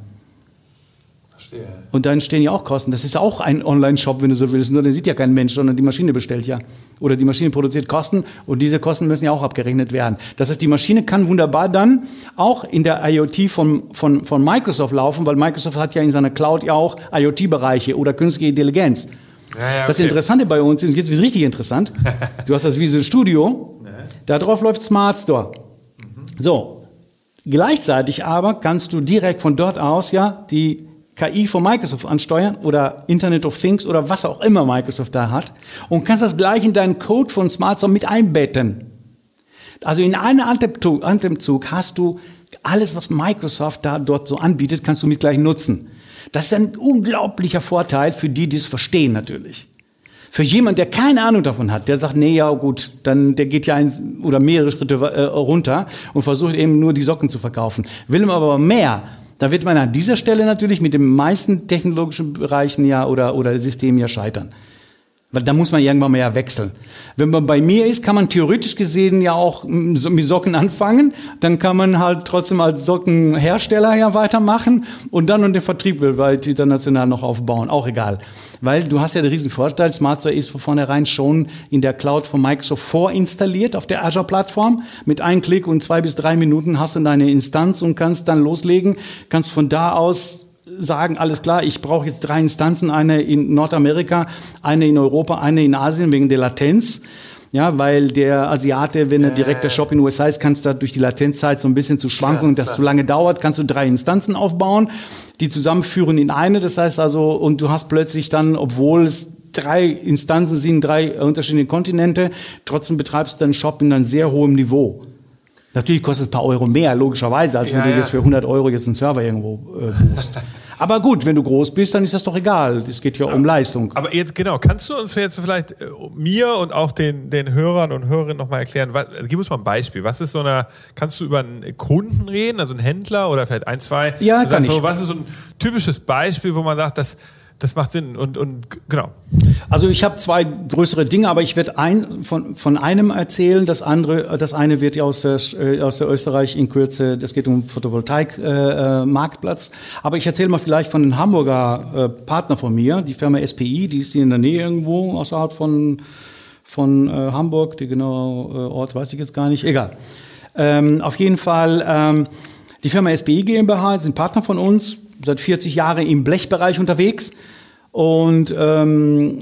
Verstehe. Und da entstehen ja auch Kosten. Das ist auch ein Online-Shop, wenn du so willst. Nur den sieht ja kein Mensch, sondern die Maschine bestellt ja. Oder die Maschine produziert Kosten und diese Kosten müssen ja auch abgerechnet werden. Das heißt, die Maschine kann wunderbar dann auch in der IoT von, von, von Microsoft laufen, weil Microsoft hat ja in seiner Cloud ja auch IoT-Bereiche oder künstliche Intelligenz. Ja, ja, Das okay. Interessante bei uns, und jetzt wird es richtig interessant, du hast das Visual Studio, da drauf läuft Smart Store. So, gleichzeitig aber kannst du direkt von dort aus ja die KI von Microsoft ansteuern oder Internet of Things oder was auch immer Microsoft da hat und kannst das gleich in deinen Code von Smart Store mit einbetten. Also in einem Atemzug, hast du alles, was Microsoft da dort so anbietet, kannst du mit gleich nutzen. Das ist ein unglaublicher Vorteil für die, die es verstehen natürlich. Für jemand, der keine Ahnung davon hat, der sagt, nee, ja gut, dann der geht ja ein oder mehrere Schritte äh, runter und versucht eben nur die Socken zu verkaufen. Will man aber mehr, da wird man an dieser Stelle natürlich mit den meisten technologischen Bereichen ja oder, oder Systemen ja scheitern. Weil da muss man irgendwann mal ja wechseln. Wenn man bei mir ist, kann man theoretisch gesehen ja auch mm, mit Socken anfangen. Dann kann man halt trotzdem als Sockenhersteller ja weitermachen und dann und den Vertrieb weltweit international noch aufbauen. Auch egal. Weil du hast ja den riesen Vorteil, Smart Store ist von vornherein schon in der Cloud von Microsoft vorinstalliert auf der Azure-Plattform. Mit einem Klick und zwei bis drei Minuten hast du deine Instanz und kannst dann loslegen. Kannst von da aus sagen, alles klar, ich brauche jetzt drei Instanzen, eine in Nordamerika, eine in Europa, eine in Asien wegen der Latenz. Ja, weil der Asiate, wenn er direkt der Shop in den USA ist, kannst du durch die Latenzzeit so ein bisschen zu Schwankungen, Klar, das klar. zu lange dauert, kannst du drei Instanzen aufbauen, die zusammenführen in eine. Das heißt also, und du hast plötzlich dann, obwohl es drei Instanzen sind, drei unterschiedliche Kontinente. Trotzdem betreibst du deinen Shop in einem sehr hohen Niveau. Natürlich kostet es ein paar Euro mehr, logischerweise, als Ja, wenn du ja. jetzt für 100 Euro jetzt einen Server irgendwo äh, buchst. Aber gut, wenn du groß bist, dann ist das doch egal. Es geht ja, um Leistung. Aber jetzt genau, kannst du uns jetzt vielleicht äh, mir und auch den, den Hörern und Hörerinnen nochmal erklären, was, gib uns mal ein Beispiel. Was ist so eine, kannst du über einen Kunden reden, also einen Händler oder vielleicht ein, zwei? Ja, Du kann So, ich. was ist so ein typisches Beispiel, wo man sagt, das, das macht Sinn und, und genau. Also ich habe zwei größere Dinge, aber ich werde ein, von, von einem erzählen. Das andere, das eine wird ja aus der, äh, aus der Österreich in Kürze. Das geht um Photovoltaik-Marktplatz. Äh, Marktplatz. aber ich erzähle mal vielleicht von einem Hamburger äh, Partner von mir, die Firma SPI. Die ist hier in der Nähe irgendwo außerhalb von von äh, Hamburg. Die genaue äh, Ort weiß ich jetzt gar nicht. Egal. Ähm, auf jeden Fall. Ähm, die Firma SPI GmbH sind Partner von uns, seit 40 Jahren im Blechbereich unterwegs und ähm,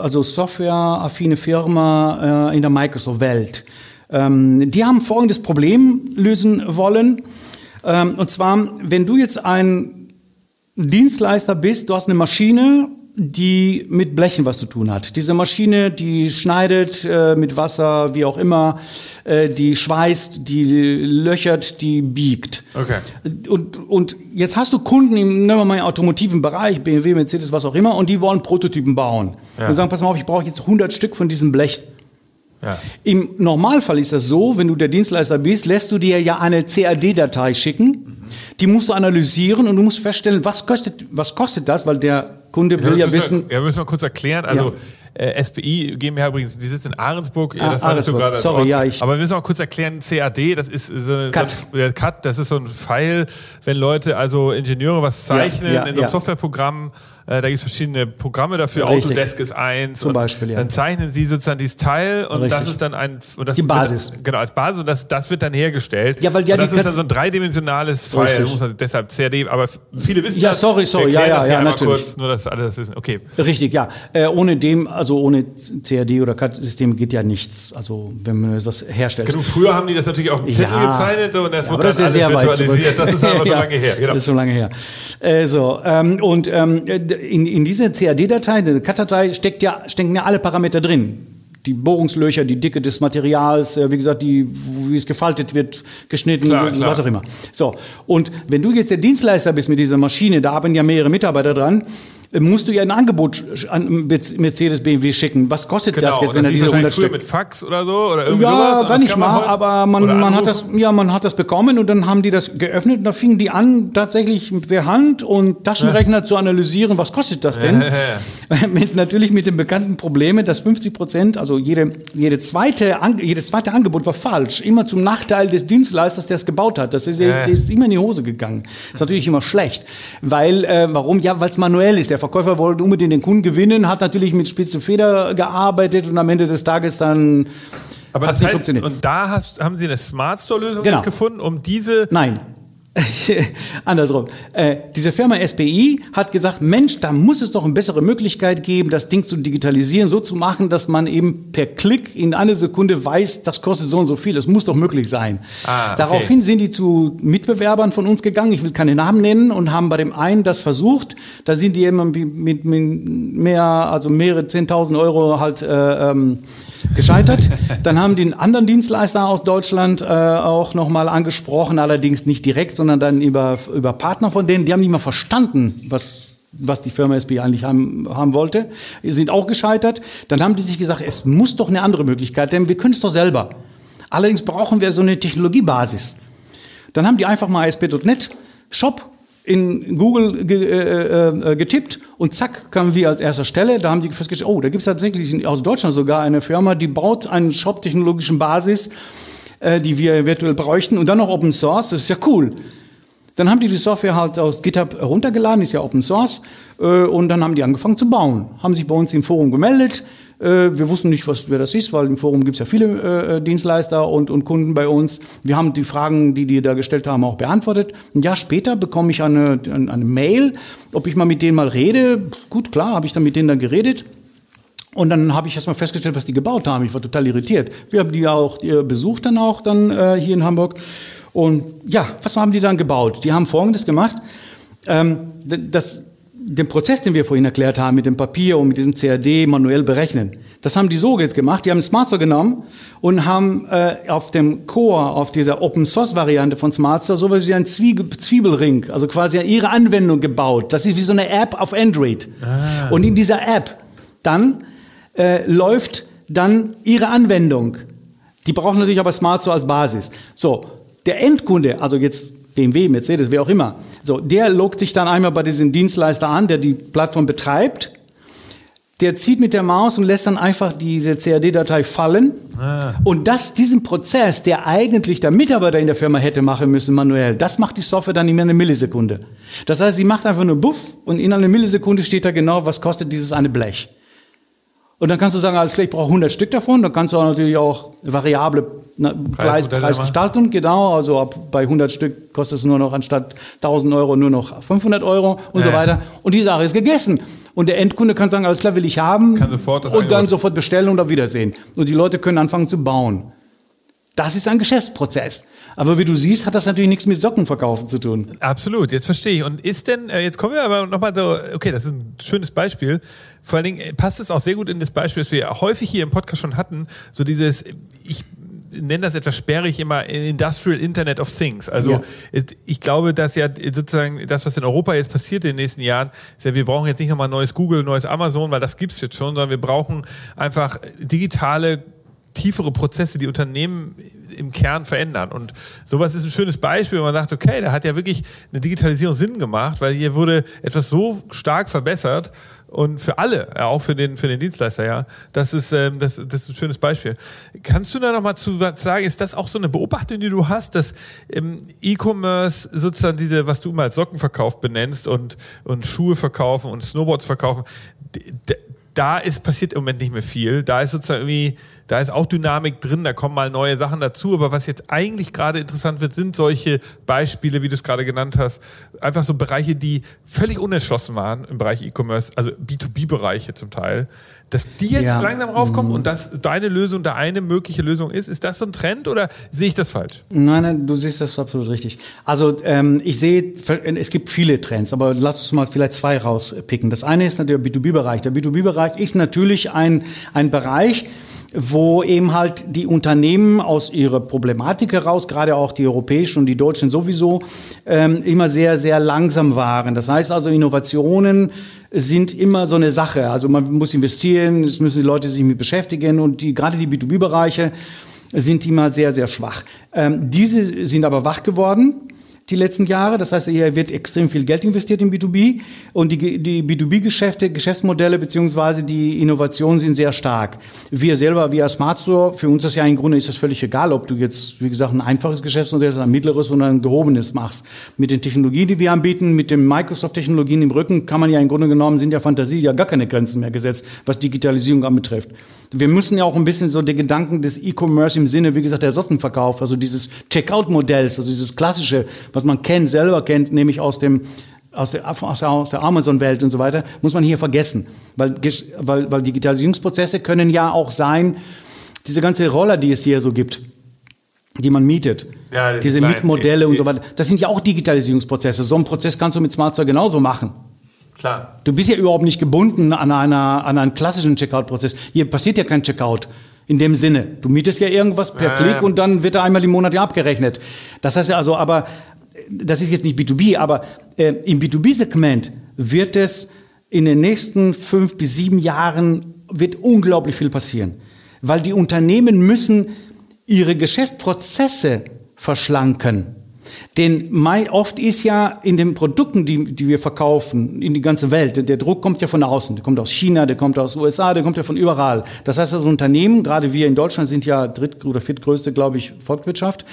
also softwareaffine Firma äh, in der Microsoft-Welt. Ähm, die haben folgendes Problem lösen wollen. Ähm, und zwar, wenn du jetzt ein Dienstleister bist, du hast eine Maschine, die mit Blechen was zu tun hat. Diese Maschine, die schneidet äh, mit Wasser, wie auch immer, äh, die schweißt, die löchert, die biegt. Okay. Und, und jetzt hast du Kunden im, nehmen wir mal, im automotiven Bereich, BMW, Mercedes, was auch immer, und die wollen Prototypen bauen. Ja. Und sagen, pass mal auf, ich brauche jetzt 100 Stück von diesem Blech. Ja. Im Normalfall ist das so, wenn du der Dienstleister bist, lässt du dir ja eine CAD-Datei schicken. Die musst du analysieren und du musst feststellen, was kostet, was kostet das, weil der Kunde will ja müssen wissen, Wir, ja, müssen wir kurz erklären. Also äh, SPI GmbH übrigens, die sitzt in Ahrensburg. Ja, Ah, das Ahrensburg. sogar das Sorry, Ort. ja, ich- Aber wir müssen auch kurz erklären, CAD, das ist so ein Cut. So ein, Cut, das ist so ein Pfeil, wenn Leute, also Ingenieure was zeichnen ja, in so einem ja. Softwareprogramm, äh, da gibt es verschiedene Programme dafür, Richtig. Autodesk ist eins. Zum Beispiel, ja. Dann zeichnen sie sozusagen dieses Teil und das Richtig. ist dann ein das Die wird- Basis. genau, als Basis und das, das wird dann hergestellt. Ja, weil ja das ist dann so ein dreidimensionales Pfeil, man deshalb CAD, aber viele wissen Ja, das. sorry, sorry, ja, ja, das ja, einmal natürlich. kurz, nur dass alle das wissen. Okay. Richtig, ja. Äh, ohne dem, also ohne CAD oder CAD-System geht ja nichts. Also wenn man etwas herstellt. Genau, früher haben die das natürlich auf dem Zettel Ja. gezeichnet und das Ja, wurde dann alles sehr weit virtualisiert. Das ist aber schon lange her. Genau. Das ist schon lange her. Äh, so, ähm, und ähm, in, in dieser CAD-Datei, der CAD-Datei, steckt ja, stecken ja alle Parameter drin. Die Bohrungslöcher, die Dicke des Materials, äh, wie gesagt, die, wie es gefaltet wird, geschnitten, Klar, klar. was auch immer. So, und wenn du jetzt der Dienstleister bist mit dieser Maschine, da arbeiten ja mehrere Mitarbeiter dran, musst du ja ein Angebot an Mercedes, BMW schicken. Was kostet Genau, das jetzt, wenn das er diese wahrscheinlich 100 früher Stück... mit Fax oder so oder irgendwie Ja, sowas. das nicht man mal, aber man, man, hat das, ja, man hat das bekommen und dann haben die das geöffnet und da fingen die an, tatsächlich per Hand und Taschenrechner zu analysieren, was kostet das denn? mit, natürlich mit den bekannten Problemen, dass 50 Prozent, also jede, jede zweite, jedes zweite Angebot war falsch, immer zum Nachteil des Dienstleisters, der es gebaut hat. Das ist, Ja. der ist immer in die Hose gegangen. Das ist natürlich immer schlecht, weil, äh, warum? Ja, weil es manuell ist. Der Verkäufer wollte unbedingt den Kunden gewinnen, hat natürlich mit spitze Feder gearbeitet und am Ende des Tages dann Aber das nicht heißt, funktioniert. und da hast, haben sie eine Smart Store Lösung Genau. jetzt gefunden, um diese Nein. Andersrum. Äh, diese Firma SPI hat gesagt, Mensch, da muss es doch eine bessere Möglichkeit geben, das Ding zu digitalisieren, so zu machen, dass man eben per Klick in einer Sekunde weiß, das kostet so und so viel. Das muss doch möglich sein. Ah, okay. Daraufhin sind die zu Mitbewerbern von uns gegangen, ich will keine Namen nennen, und haben bei dem einen das versucht. Da sind die immer mit, mit, mit mehr, also mehrere zehntausend Euro halt äh, ähm, gescheitert. Dann haben die anderen Dienstleister aus Deutschland äh, auch nochmal angesprochen, allerdings nicht direkt, sondern dann über, über Partner von denen. Die haben nicht mal verstanden, was was die Firma SB eigentlich haben, haben wollte, sind auch gescheitert. Dann haben die sich gesagt, es muss doch eine andere Möglichkeit, denn wir können es doch selber. Allerdings brauchen wir so eine Technologiebasis. Dann haben die einfach mal ASP.NET Shop in Google ge, äh, äh, getippt und zack kamen wir als erster Stelle. Da haben die festgestellt, oh, da gibt es tatsächlich aus Deutschland sogar eine Firma, die baut einen Shop technologischen Basis, äh, die wir eventuell bräuchten und dann noch Open Source. Das ist ja cool. Dann haben die die Software halt aus GitHub runtergeladen, ist ja Open Source, äh, und dann haben die angefangen zu bauen. Haben sich bei uns im Forum gemeldet. Äh, wir wussten nicht, was, wer das ist, weil im Forum gibt es ja viele äh, Dienstleister und, und Kunden bei uns. Wir haben die Fragen, die die da gestellt haben, auch beantwortet. Ein Jahr später bekomme ich eine, eine, eine Mail, ob ich mal mit denen mal rede. Gut, klar, habe ich dann mit denen dann geredet. Und dann habe ich erst mal festgestellt, was die gebaut haben. Ich war total irritiert. Wir haben die auch äh, besucht dann auch dann äh, hier in Hamburg. Und ja, was haben die dann gebaut? Die haben Folgendes gemacht. Ähm, das, den Prozess, den wir vorhin erklärt haben, mit dem Papier und mit diesem CAD manuell berechnen. Das haben die so jetzt gemacht. Die haben Smart Store genommen und haben äh, auf dem Core, auf dieser Open Source Variante von Smart Store, sowas wie ein Zwiebelring, also quasi ihre Anwendung gebaut. Das ist wie so eine App auf Android. Ah. Und in dieser App dann äh, läuft dann ihre Anwendung. Die brauchen natürlich aber Smart Store als Basis. So, der Endkunde, also jetzt BMW, Mercedes, wer auch immer, so, der loggt sich dann einmal bei diesem Dienstleister an, der die Plattform betreibt. Der zieht mit der Maus und lässt dann einfach diese CAD-Datei fallen. Ah. Und das, diesen Prozess, der eigentlich der Mitarbeiter in der Firma hätte machen müssen, manuell, das macht die Software dann in einer Millisekunde. Das heißt, sie macht einfach nur Buff und in einer Millisekunde steht da genau, was kostet dieses eine Blech. Und dann kannst du sagen, alles klar, ich brauche 100 Stück davon. Dann kannst du auch natürlich auch variable na, Preis, Preisgestaltung, genau. Also ab, bei 100 Stück kostet es nur noch anstatt 1000 Euro nur noch 500 Euro und ja. so weiter. Und die Sache ist gegessen. Und der Endkunde kann sagen, alles klar, will ich haben. Kann sofort das und dann sofort bestellen und auf Wiedersehen. Und die Leute können anfangen zu bauen. Das ist ein Geschäftsprozess. Aber wie du siehst, hat das natürlich nichts mit Sockenverkaufen zu tun. Absolut, jetzt verstehe ich. Und ist denn, äh, jetzt kommen wir aber nochmal so, okay, das ist ein schönes Beispiel. Vor allen Dingen äh, passt es auch sehr gut in das Beispiel, das wir häufig hier im Podcast schon hatten. So dieses, ich nenne das etwas sperrig immer Industrial Internet of Things. Also ja. ich glaube, dass ja sozusagen das, was in Europa jetzt passiert in den nächsten Jahren, ist ja, wir brauchen jetzt nicht nochmal neues Google, neues Amazon, weil das gibt's jetzt schon, sondern wir brauchen einfach digitale tiefere Prozesse, die Unternehmen im Kern verändern. Und sowas ist ein schönes Beispiel, wo man sagt, okay, da hat ja wirklich eine Digitalisierung Sinn gemacht, weil hier wurde etwas so stark verbessert und für alle, auch für den, für den Dienstleister, ja. Das ist, ähm, das, das ist ein schönes Beispiel. Kannst du da nochmal zu sagen, ist das auch so eine Beobachtung, die du hast, dass ähm, E-Commerce sozusagen diese, was du mal als Sockenverkauf benennst und, und Schuhe verkaufen und Snowboards verkaufen, da ist, passiert im Moment nicht mehr viel. Da ist sozusagen irgendwie, da ist auch Dynamik drin, da kommen mal neue Sachen dazu. Aber was jetzt eigentlich gerade interessant wird, sind solche Beispiele, wie du es gerade genannt hast. Einfach so Bereiche, die völlig unentschlossen waren im Bereich E-Commerce, also B2B-Bereiche zum Teil, dass die jetzt ja. langsam raufkommen mhm. und dass deine Lösung da eine mögliche Lösung ist. Ist das so ein Trend oder sehe ich das falsch? Nein, nein, du siehst das absolut richtig. Also ähm, ich sehe, es gibt viele Trends, aber lass uns mal vielleicht zwei rauspicken. Das eine ist der B2B-Bereich. Der B2B-Bereich ist natürlich ein, ein Bereich, wo eben halt die Unternehmen aus ihrer Problematik heraus, gerade auch die europäischen und die deutschen sowieso, ähm, immer sehr, sehr langsam waren. Das heißt also, Innovationen sind immer so eine Sache. Also man muss investieren, es müssen die Leute sich mit beschäftigen und die, gerade die B2B-Bereiche sind immer sehr, sehr schwach. Ähm, diese sind aber wach geworden die letzten Jahre. Das heißt, hier wird extrem viel Geld investiert in B2B und die, die B2B-Geschäfte, Geschäftsmodelle beziehungsweise die Innovationen sind sehr stark. Wir selber, wir als Smart Store, für uns ist ja im Grunde ist das völlig egal, ob du jetzt, wie gesagt, ein einfaches Geschäftsmodell, ein mittleres oder ein gehobenes machst. Mit den Technologien, die wir anbieten, mit den Microsoft-Technologien im Rücken, kann man ja im Grunde genommen, sind ja Fantasie ja gar keine Grenzen mehr gesetzt, was Digitalisierung anbetrifft. Wir müssen ja auch ein bisschen so den Gedanken des E-Commerce im Sinne, wie gesagt, der Sortenverkauf, also dieses Checkout-Modells, also dieses klassische, was man kennt, selber kennt, nämlich aus dem aus der, aus der, Amazon-Welt und so weiter, muss man hier vergessen. Weil, weil, weil Digitalisierungsprozesse können ja auch sein, diese ganze Roller, die es hier so gibt, die man mietet, ja, diese. Mietmodelle und so weiter, das sind ja auch Digitalisierungsprozesse. So einen Prozess kannst du mit SmartStore genauso machen. Klar. Du bist ja überhaupt nicht gebunden an, einer, an einen klassischen Checkout-Prozess. Hier passiert ja kein Checkout. In dem Sinne. Du mietest ja irgendwas per ja, Klick ja. und dann wird er einmal im Monat ja abgerechnet. Das heißt ja also, aber das ist jetzt nicht B2B, aber äh, im B2B-Segment wird es in den nächsten fünf bis sieben Jahren wird unglaublich viel passieren. Weil die Unternehmen müssen ihre Geschäftsprozesse verschlanken. Denn oft ist ja in den Produkten, die, die wir verkaufen, in die ganze Welt, der Druck kommt ja von außen. Der kommt aus China, der kommt aus USA, der kommt ja von überall. Das heißt, das Unternehmen, gerade wir in Deutschland sind ja dritt- oder viertgrößte, glaube ich, Volkswirtschaft.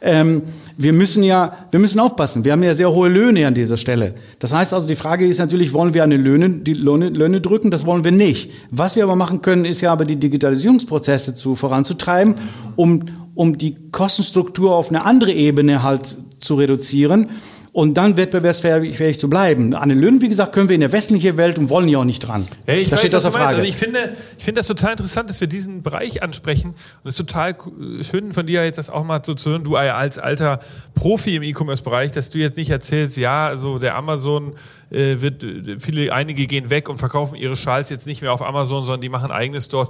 Ähm, wir müssen ja, wir müssen aufpassen. Wir haben ja sehr hohe Löhne an dieser Stelle. Das heißt also, die Frage ist natürlich, wollen wir eine Löhne, die Löhne, Löhne drücken? Das wollen wir nicht. Was wir aber machen können, ist ja aber die Digitalisierungsprozesse zu voranzutreiben, um, um die Kostenstruktur auf eine andere Ebene halt zu reduzieren und dann wettbewerbsfähig zu bleiben. An den Löhnen, wie gesagt, können wir in der westlichen Welt und wollen ja auch nicht dran. Ja, ich da weiß, steht das Frage. Also ich finde, ich finde das total interessant, dass wir diesen Bereich ansprechen. Und es ist total schön von dir jetzt das auch mal so zu hören, du als alter Profi im E-Commerce-Bereich, dass du jetzt nicht erzählst, ja, so der Amazon äh, wird äh, viele, einige gehen weg und verkaufen ihre Schals jetzt nicht mehr auf Amazon, sondern die machen eigene Stores.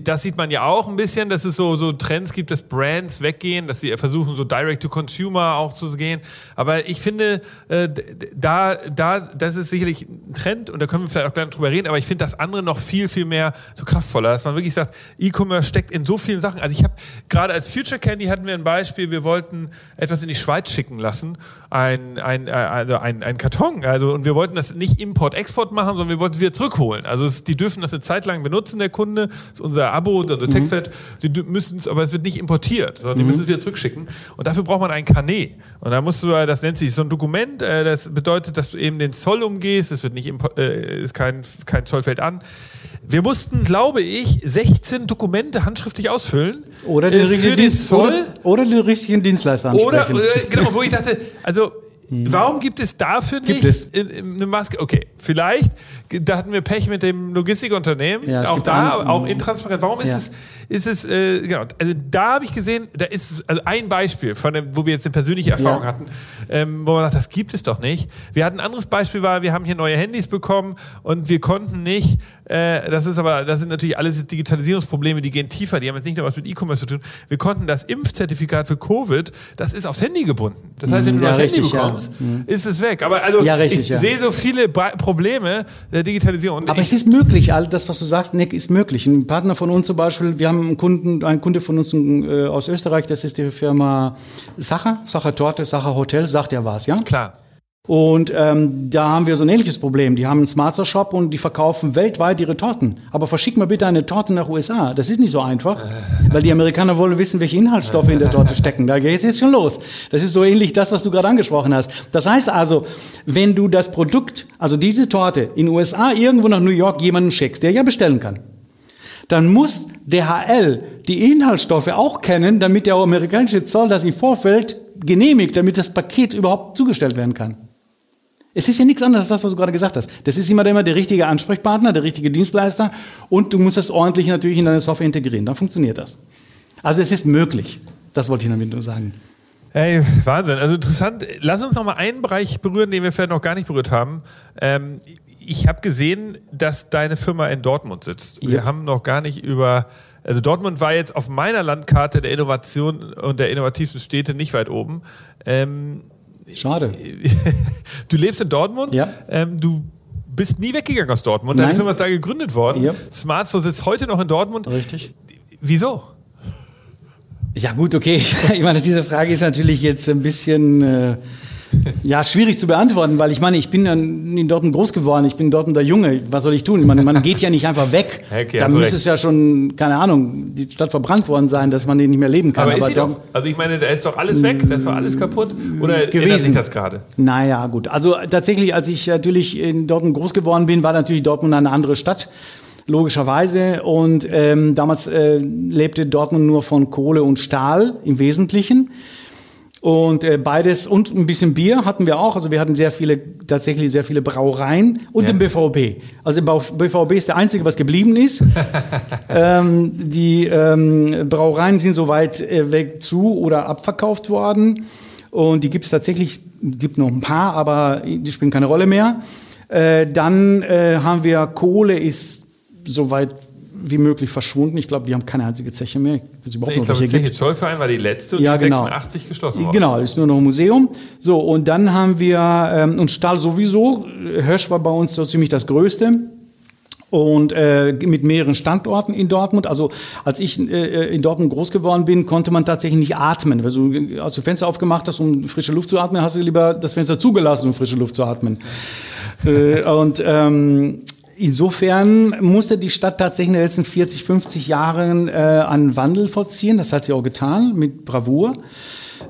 Das sieht man ja auch ein bisschen, dass es so, so Trends gibt, dass Brands weggehen, dass sie versuchen, so Direct to Consumer auch zu gehen. Aber ich finde, äh, da, da, das ist sicherlich ein Trend und da können wir vielleicht auch gleich drüber reden, aber ich finde das andere noch viel, viel mehr so kraftvoller, dass man wirklich sagt, E-Commerce steckt in so vielen Sachen. Also ich habe gerade als Future Candy hatten wir ein Beispiel, wir wollten etwas in die Schweiz schicken lassen, ein, ein, also ein, ein Karton, also und wir wollten das nicht Import-Export machen, sondern wir wollten es wieder zurückholen. Also es, die dürfen das eine Zeit lang benutzen, der Kunde, das ist unser Abo, unser mhm. TechFed, sie müssen es, aber es wird nicht importiert, sondern mhm. die müssen es wieder zurückschicken. Und dafür braucht man ein Carnet. Und da musst du, das nennt sich so ein Dokument, äh, das bedeutet, dass du eben den Zoll umgehst, es wird nicht, äh, ist kein, kein Zoll fällt an. Wir mussten, glaube ich, 16 Dokumente handschriftlich ausfüllen. Oder den, äh, richtigen, Dienst, oder, oder den richtigen Dienstleister ansprechen. Oder, äh, genau, wo ich dachte, also. Warum gibt es dafür gibt nicht es? eine Maske? Okay, vielleicht, da hatten wir Pech mit dem Logistikunternehmen. Ja, auch da, auch intransparent. Warum ist ja. es, ist es, äh, genau, also da habe ich gesehen, da ist also ein Beispiel von dem, wo wir jetzt eine persönliche Erfahrung ja. hatten, ähm, wo man sagt, das gibt es doch nicht. Wir hatten ein anderes Beispiel war, wir haben hier neue Handys bekommen und wir konnten nicht, äh, das ist aber, das sind natürlich alles Digitalisierungsprobleme, die gehen tiefer, die haben jetzt nicht nur was mit E-Commerce zu tun. Wir konnten das Impfzertifikat für Covid, das ist aufs Handy gebunden. Das heißt, wenn du ja, das Handy bekommst, ja. Mhm. ist es weg. Aber also ja, richtig, ich sehe so viele Probleme der Digitalisierung. Und aber es ist möglich, all das, was du sagst, Nick, ist möglich. Ein Partner von uns zum Beispiel, wir haben einen Kunden, einen Kunde von uns äh, aus Österreich, das ist die Firma Sacher, Sacher Torte, Sacher Hotel, sagt ja was, ja? Klar. Und ähm, da haben wir so ein ähnliches Problem. Die haben einen Smarter Shop und die verkaufen weltweit ihre Torten. Aber verschick mal bitte eine Torte nach USA. Das ist nicht so einfach, weil die Amerikaner wollen wissen, welche Inhaltsstoffe in der Torte stecken. Da geht es jetzt schon los. Das ist so ähnlich das, was du gerade angesprochen hast. Das heißt also, wenn du das Produkt, also diese Torte in USA irgendwo nach New York jemanden schickst, der ja bestellen kann, dann muss DHL die Inhaltsstoffe auch kennen, damit der amerikanische Zoll das im Vorfeld genehmigt, damit das Paket überhaupt zugestellt werden kann. Es ist ja nichts anderes als das, was du gerade gesagt hast. Das ist immer, immer der richtige Ansprechpartner, der richtige Dienstleister und du musst das ordentlich natürlich in deine Software integrieren. Dann funktioniert das. Also es ist möglich. Das wollte ich damit nur sagen. Hey, Wahnsinn. Also interessant. Lass uns noch mal einen Bereich berühren, den wir vielleicht noch gar nicht berührt haben. Ähm, ich habe gesehen, dass deine Firma in Dortmund sitzt. Wir haben noch gar nicht über also Dortmund war jetzt auf meiner Landkarte der Innovation und der innovativsten Städte nicht weit oben. Ähm, Schade. Du lebst in Dortmund. Ja. Ähm, du bist nie weggegangen aus Dortmund. Deine Nein. Firma ist da gegründet worden. Ja. Smartstore sitzt heute noch in Dortmund. Richtig. Wieso? Ja gut, okay. Ich meine, diese Frage ist natürlich jetzt ein bisschen äh, ja, schwierig zu beantworten, weil ich meine, ich bin in Dortmund groß geworden, ich bin dort der Junge, was soll ich tun? Man, man geht ja nicht einfach weg. Okay, da müsste es ja schon, keine Ahnung, die Stadt verbrannt worden sein, dass man den nicht mehr leben kann. Aber, Aber ist sie doch, also ich meine, da ist doch alles weg, da ist doch alles kaputt? Oder gewesen. ändert sich das gerade? Naja, gut. Also tatsächlich, als ich natürlich in Dortmund groß geworden bin, war natürlich Dortmund eine andere Stadt logischerweise. Und ähm, damals äh, lebte Dortmund nur von Kohle und Stahl im Wesentlichen. Und äh, beides und ein bisschen Bier hatten wir auch. Also wir hatten sehr viele, tatsächlich sehr viele Brauereien und ja. den BVB. Also BVB ist der einzige, was geblieben ist. ähm, die ähm, Brauereien sind soweit äh, weg zu oder abverkauft worden. Und die gibt es tatsächlich, gibt noch ein paar, aber die spielen keine Rolle mehr. Äh, dann äh, haben wir Kohle ist soweit wie möglich verschwunden. Ich glaube, wir haben keine einzige Zeche mehr. Ich, überhaupt nee, ich glaube, Zeche Zollverein war die letzte und ja, die genau. 86 geschlossen worden. Genau, ist nur noch ein Museum. So, und dann haben wir, ähm, und Stahl sowieso, Hirsch war bei uns so ziemlich das Größte. Und äh, mit mehreren Standorten in Dortmund. Also als ich äh, in Dortmund groß geworden bin, konnte man tatsächlich nicht atmen. Wenn du aus dem Fenster aufgemacht hast, um frische Luft zu atmen, hast du lieber das Fenster zugelassen, um frische Luft zu atmen. äh, und ähm, Insofern musste die Stadt tatsächlich in den letzten 40, 50 Jahren äh, einen Wandel vollziehen. Das hat sie auch getan mit Bravour.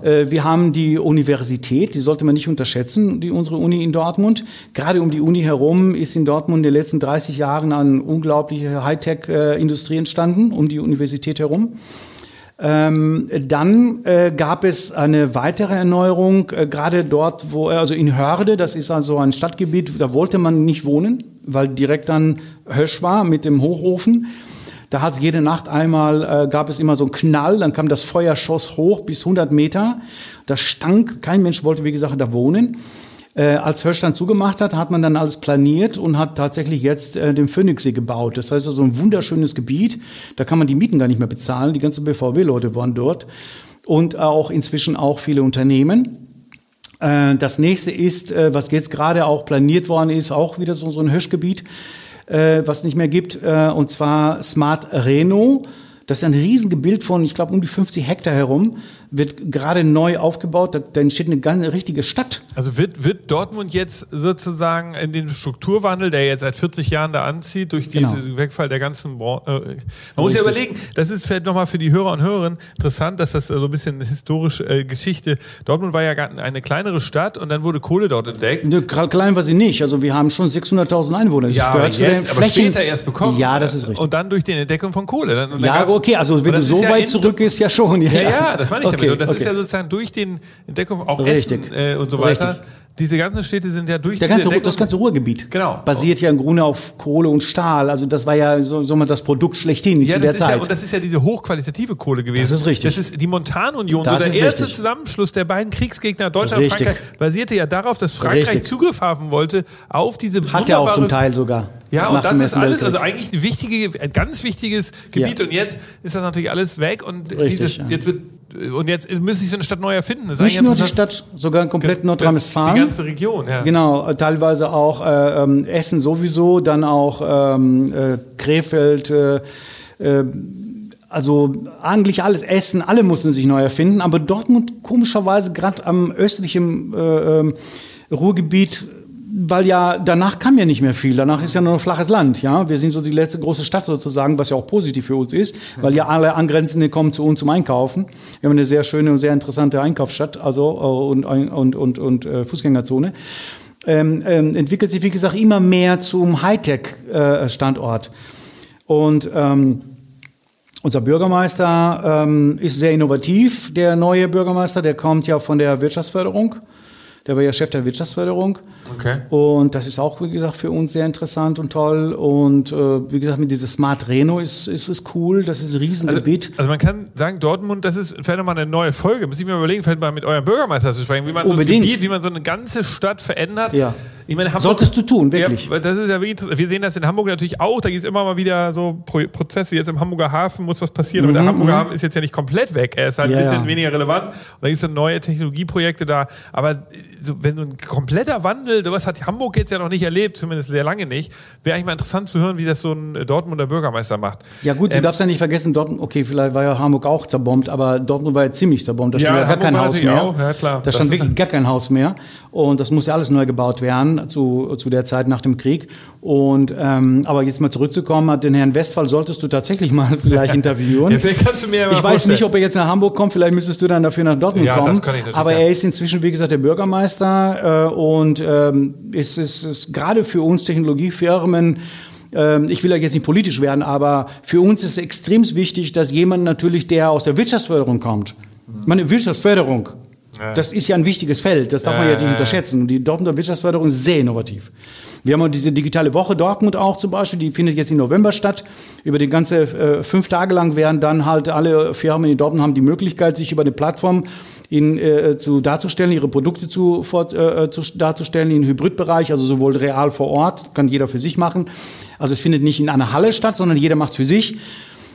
Äh, wir haben die Universität, die sollte man nicht unterschätzen, die unsere Uni in Dortmund. Gerade um die Uni herum ist in Dortmund in den letzten 30 Jahren eine unglaubliche Hightech-Industrie entstanden, um die Universität herum. Ähm, dann äh, gab es eine weitere Erneuerung, äh, gerade dort, wo, also in Hörde, das ist also ein Stadtgebiet, da wollte man nicht wohnen, weil direkt dann Hösch war mit dem Hochofen. Da hat es jede Nacht einmal, äh, gab es immer so einen Knall, dann kam das Feuerschoss hoch bis 100 Meter. Das stank, kein Mensch wollte, wie gesagt, da wohnen. Äh, als Hörstand zugemacht hat, hat man dann alles planiert und hat tatsächlich jetzt äh, den Phoenixsee gebaut. Das heißt also ein wunderschönes Gebiet. Da kann man die Mieten gar nicht mehr bezahlen. Die ganzen BVW-Leute waren dort. Und auch inzwischen auch viele Unternehmen. Äh, das nächste ist, äh, was jetzt gerade auch planiert worden ist, auch wieder so, so ein Hirschgebiet, äh, was nicht mehr gibt, und zwar Smart Reno. Das ist ein Riesengebild von, ich glaube, um die 50 Hektar herum wird gerade neu aufgebaut, da, da entsteht eine ganz richtige Stadt. Also wird, wird Dortmund jetzt sozusagen in den Strukturwandel, der jetzt seit 40 Jahren da anzieht, durch diesen genau. Wegfall der ganzen Branche. Äh, man Richtig. muss ja überlegen, das ist vielleicht nochmal für die Hörer und Hörerinnen interessant, dass das so ein bisschen historische äh, Geschichte. Dortmund war ja eine kleinere Stadt und dann wurde Kohle dort entdeckt. Ne, klein war sie nicht. Also wir haben schon 600.000 Einwohner. Das ja, aber, jetzt, aber später erst bekommen. Ja, das ist richtig. Und dann durch die Entdeckung von Kohle. Dann, ja, okay, also wenn du so weit ja zurück ist, ja schon. Ja, ja, ja das meine ich okay und das okay. ist ja sozusagen durch den Entdeckung auch Richtig. Essen äh, und so weiter. Richtig. Diese ganzen Städte sind ja durch Der ganze, Das ganze Ruhrgebiet genau. basiert ja im Grunde auf Kohle und Stahl. Also das war ja so, so mal das Produkt schlechthin ja, zu der Zeit. Ja, und das ist ja diese hochqualitative Kohle gewesen. Das ist richtig. Das ist die Montanunion. So der erste richtig. Zusammenschluss der beiden Kriegsgegner Deutschland und Frankreich basierte ja darauf, dass Frankreich richtig. Zugriff haben wollte auf diese Hat er auch zum Teil sogar. Ja, und das ist alles, also eigentlich ein, wichtige, ein ganz wichtiges Gebiet. Ja. Und jetzt ist das natürlich alles weg und Richtig, dieses, jetzt wird und jetzt müsste sich so eine Stadt neu erfinden. Das Nicht nur die Stadt, sogar komplett Nordrhein-Westfalen. Die ganze Region, ja. Genau, teilweise auch äh, ähm, Essen sowieso, dann auch ähm, äh, Krefeld, äh, äh, also eigentlich alles Essen, alle mussten sich neu erfinden, aber Dortmund komischerweise gerade am östlichen äh, ähm, Ruhrgebiet weil ja danach kam ja nicht mehr viel. Danach ist ja nur noch flaches Land. Ja, wir sind so die letzte große Stadt sozusagen, was ja auch positiv für uns ist, weil ja alle Angrenzenden kommen zu uns zum Einkaufen. Wir haben eine sehr schöne und sehr interessante Einkaufsstadt, also äh, und und und und äh, Fußgängerzone. Ähm, ähm, entwickelt sich wie gesagt immer mehr zum Hightech-Standort äh, und ähm, unser Bürgermeister ähm, ist sehr innovativ. Der neue Bürgermeister, der kommt ja von der Wirtschaftsförderung. Der war ja Chef der Wirtschaftsförderung. Okay. Und das ist auch, wie gesagt, für uns sehr interessant und toll. Und äh, wie gesagt, mit diesem Smart Reno ist, ist es cool. Das ist ein Riesengebiet. Also, also man kann sagen, Dortmund, das ist vielleicht nochmal eine neue Folge. Muss ich mir überlegen, vielleicht mal mit eurem Bürgermeister zu sprechen, wie man Unbedingt. so ein Gebiet, wie man so eine ganze Stadt verändert. Ja. Ich meine, Hamburg, Solltest du tun, wirklich. Ja, das ist ja wirklich Wir sehen das in Hamburg natürlich auch. Da gibt es immer mal wieder so Prozesse. Jetzt im Hamburger Hafen muss was passieren. Mhm, aber der mhm, Hamburger mhm. Hafen ist jetzt ja nicht komplett weg. Er ist halt ja, ein bisschen ja. weniger relevant. Und da gibt es dann neue Technologieprojekte da. Aber so, wenn so ein kompletter Wandel, sowas hat Hamburg jetzt ja noch nicht erlebt, zumindest sehr lange nicht. Wäre eigentlich mal interessant zu hören, wie das so ein Dortmunder Bürgermeister macht. Ja gut, du ähm, darfst ja nicht vergessen, Dortmund, okay, vielleicht war ja Hamburg auch zerbombt, aber Dortmund war ja ziemlich zerbombt. Da stand ja, gar kein Haus mehr. Auch. Ja, klar. Da stand wirklich gar kein Haus mehr. Und das muss ja alles neu gebaut werden zu, zu der Zeit nach dem Krieg. Und ähm, aber jetzt mal zurückzukommen, den Herrn Westphal solltest du tatsächlich mal vielleicht interviewen. ja, vielleicht kannst du mir mal ich weiß nicht, ob er jetzt nach Hamburg kommt, vielleicht müsstest du dann dafür nach Dortmund ja, kommen. Das kann ich natürlich aber er ist inzwischen, wie gesagt, der Bürgermeister äh, und ähm, ist, ist, ist gerade für uns Technologiefirmen ähm, ich will ja jetzt nicht politisch werden, aber für uns ist es extrem wichtig, dass jemand natürlich, der aus der Wirtschaftsförderung kommt, meine Wirtschaftsförderung, das ist ja ein wichtiges Feld, das darf man ja nicht unterschätzen. Und die Dortmunder Wirtschaftsförderung ist sehr innovativ. Wir haben auch diese digitale Woche Dortmund auch zum Beispiel, die findet jetzt im November statt. Über die ganze äh, fünf Tage lang werden dann halt alle Firmen in Dortmund haben die Möglichkeit, sich über eine Plattform in, äh, zu darzustellen, ihre Produkte zu, fort, äh, zu darzustellen im Hybridbereich, also sowohl real vor Ort, kann jeder für sich machen. Also es findet nicht in einer Halle statt, sondern jeder macht es für sich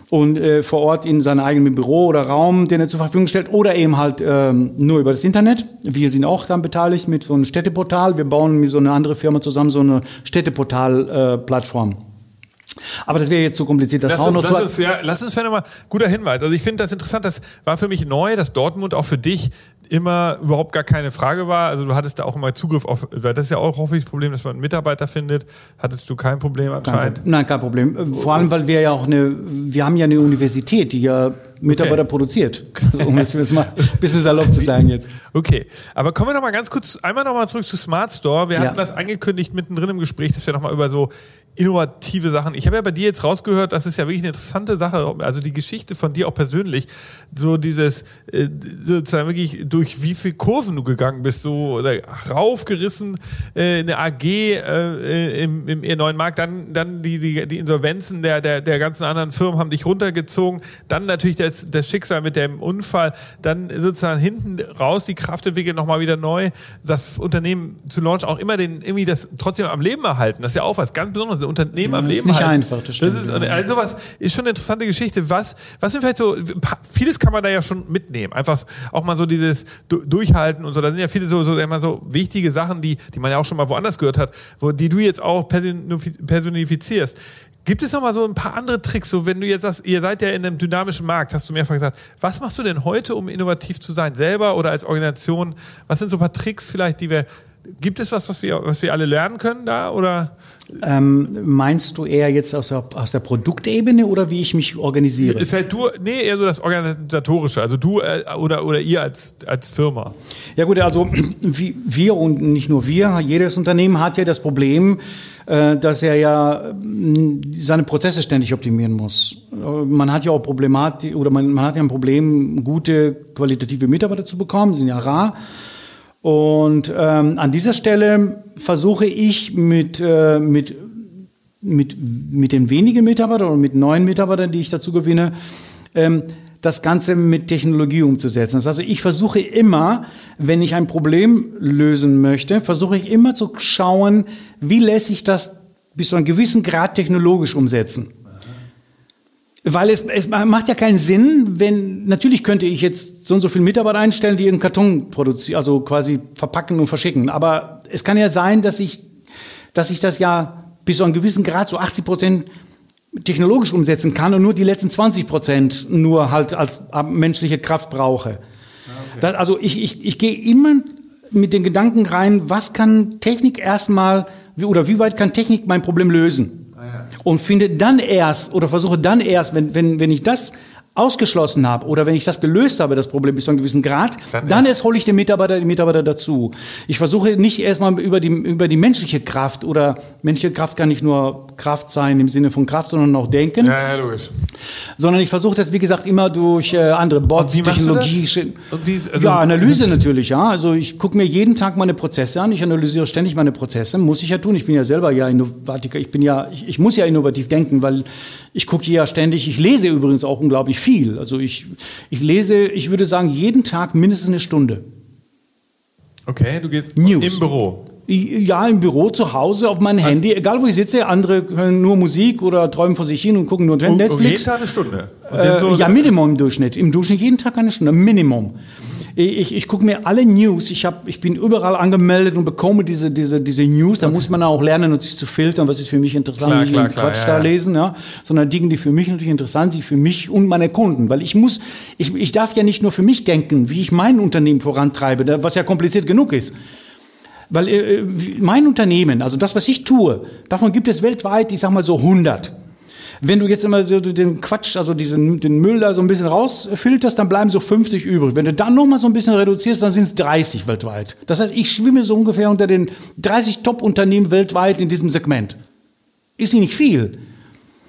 und äh, vor Ort in seinem eigenen Büro oder Raum, den er zur Verfügung stellt, oder eben halt ähm, nur über das Internet. Wir sind auch dann beteiligt mit so einem Städteportal. Wir bauen mit so einer andere Firma zusammen so eine Städteportal-Plattform. Äh, aber das wäre jetzt zu kompliziert. Das lass, uns, lass, uns, ja, lass uns nochmal, guter Hinweis. Also ich finde das interessant, das war für mich neu, dass Dortmund auch für dich immer überhaupt gar keine Frage war. Also du hattest da auch immer Zugriff auf, das ist ja auch häufig das Problem, dass man einen Mitarbeiter findet. Hattest du kein Problem anscheinend? Kein, nein, kein Problem. Vor allem, weil wir ja auch eine, wir haben ja eine Universität, die ja Mitarbeiter okay. produziert. Also, um es mal ein bisschen salopp zu sagen jetzt. Okay, aber kommen wir noch mal ganz kurz, einmal noch mal zurück zu Smart Store. Wir ja. hatten das angekündigt mittendrin im Gespräch, dass wir noch mal über so innovative Sachen. Ich habe ja bei dir jetzt rausgehört, das ist ja wirklich eine interessante Sache, also die Geschichte von dir auch persönlich, so dieses äh, sozusagen wirklich durch wie viele Kurven du gegangen bist, so oder raufgerissen äh, in der AG äh, im, im neuen Markt, dann dann die die, die Insolvenzen der, der der ganzen anderen Firmen haben dich runtergezogen, dann natürlich das, das Schicksal mit dem Unfall, dann sozusagen hinten raus die Kraft entwickeln, nochmal wieder neu, das Unternehmen zu launchen, auch immer den irgendwie das trotzdem am Leben erhalten, das ist ja auch was ganz Besonderes Unternehmen ja, am Leben ist nicht halten. einfach, das stimmt. Das ist, also was ist schon eine interessante Geschichte. Was, was sind vielleicht so, vieles kann man da ja schon mitnehmen. Einfach auch mal so dieses Durchhalten und so. Da sind ja viele so, so, immer so wichtige Sachen, die, die man ja auch schon mal woanders gehört hat, wo, die du jetzt auch personifizierst. Gibt es noch mal so ein paar andere Tricks, so wenn du jetzt sagst, ihr seid ja in einem dynamischen Markt, hast du mehrfach gesagt, was machst du denn heute, um innovativ zu sein, selber oder als Organisation? Was sind so ein paar Tricks vielleicht, die wir Gibt es was, was wir, was wir alle lernen können da? Oder? Ähm, meinst du eher jetzt aus der, aus der Produktebene oder wie ich mich organisiere? Ist halt du, nee, eher so das Organisatorische, also du äh, oder, oder ihr als, als Firma. Ja gut, also wie, wir und nicht nur wir, jedes Unternehmen hat ja das Problem, äh, dass er ja seine Prozesse ständig optimieren muss. Man hat ja auch Problematik oder man, man hat ja ein Problem, gute qualitative Mitarbeiter zu bekommen, sind ja rar. Und ähm, an dieser Stelle versuche ich mit, äh, mit, mit, mit den wenigen Mitarbeitern oder mit neuen Mitarbeitern, die ich dazu gewinne, ähm, das Ganze mit Technologie umzusetzen. Das heißt, ich versuche immer, wenn ich ein Problem lösen möchte, versuche ich immer zu schauen, wie lässt sich das bis zu einem gewissen Grad technologisch umsetzen. Weil es, es macht ja keinen Sinn, wenn, natürlich könnte ich jetzt so und so viele Mitarbeiter einstellen, die ihren Karton produzieren, also quasi verpacken und verschicken. Aber es kann ja sein, dass ich, dass ich das ja bis zu einem gewissen Grad, so 80 Prozent technologisch umsetzen kann und nur die letzten 20 Prozent nur halt als menschliche Kraft brauche. Ah, okay. Das, also ich, ich, ich gehe immer mit den Gedanken rein, was kann Technik erstmal, oder wie weit kann Technik mein Problem lösen? Und finde dann erst oder versuche dann erst, wenn, wenn, wenn ich das ausgeschlossen habe oder wenn ich das gelöst habe, das Problem bis zu einem gewissen Grad, dann, dann erst hole ich den Mitarbeiter, den Mitarbeiter dazu. Ich versuche nicht erstmal über die, über die menschliche Kraft oder menschliche Kraft kann nicht nur Kraft sein im Sinne von Kraft, sondern auch Denken. Ja, ja, logisch. Sondern ich versuche das, wie gesagt, immer durch äh, andere Bots, Technologie. Wie, also, ja, Analyse natürlich, ja. Also ich gucke mir jeden Tag meine Prozesse an, ich analysiere ständig meine Prozesse, muss ich ja tun. Ich bin ja selber ja Innovatiker, ich bin ja, ich, ich muss ja innovativ denken, weil ich gucke ja ständig, ich lese übrigens auch unglaublich viel. Also ich, ich lese, ich würde sagen, jeden Tag mindestens eine Stunde. Okay, du gehst News. im Büro. Ja, im Büro, zu Hause, auf meinem Handy, egal wo ich sitze. Andere hören nur Musik oder träumen vor sich hin und gucken nur Netflix. Und jeden Tag eine Stunde? Äh, so ja, Minimum im Durchschnitt. Im Durchschnitt jeden Tag eine Stunde, Minimum. Ich, ich gucke mir alle News, ich, hab, ich bin überall angemeldet und bekomme diese, diese, diese News. Da okay. muss man auch lernen, und sich zu filtern, was ist für mich interessant, klar, nicht klar, klar, Quatsch ja, da ja. lesen, ja. sondern Dinge, die für mich natürlich interessant sind, für mich und meine Kunden. Weil ich muss, ich, ich darf ja nicht nur für mich denken, wie ich mein Unternehmen vorantreibe, was ja kompliziert genug ist. Weil äh, mein Unternehmen, also das, was ich tue, davon gibt es weltweit, ich sag mal so 100. Wenn du jetzt immer so den Quatsch, also diesen, den Müll da so ein bisschen rausfilterst, dann bleiben so 50 übrig. Wenn du dann noch mal so ein bisschen reduzierst, dann sind es 30 weltweit. Das heißt, ich schwimme so ungefähr unter den 30 Top-Unternehmen weltweit in diesem Segment. Ist nicht viel.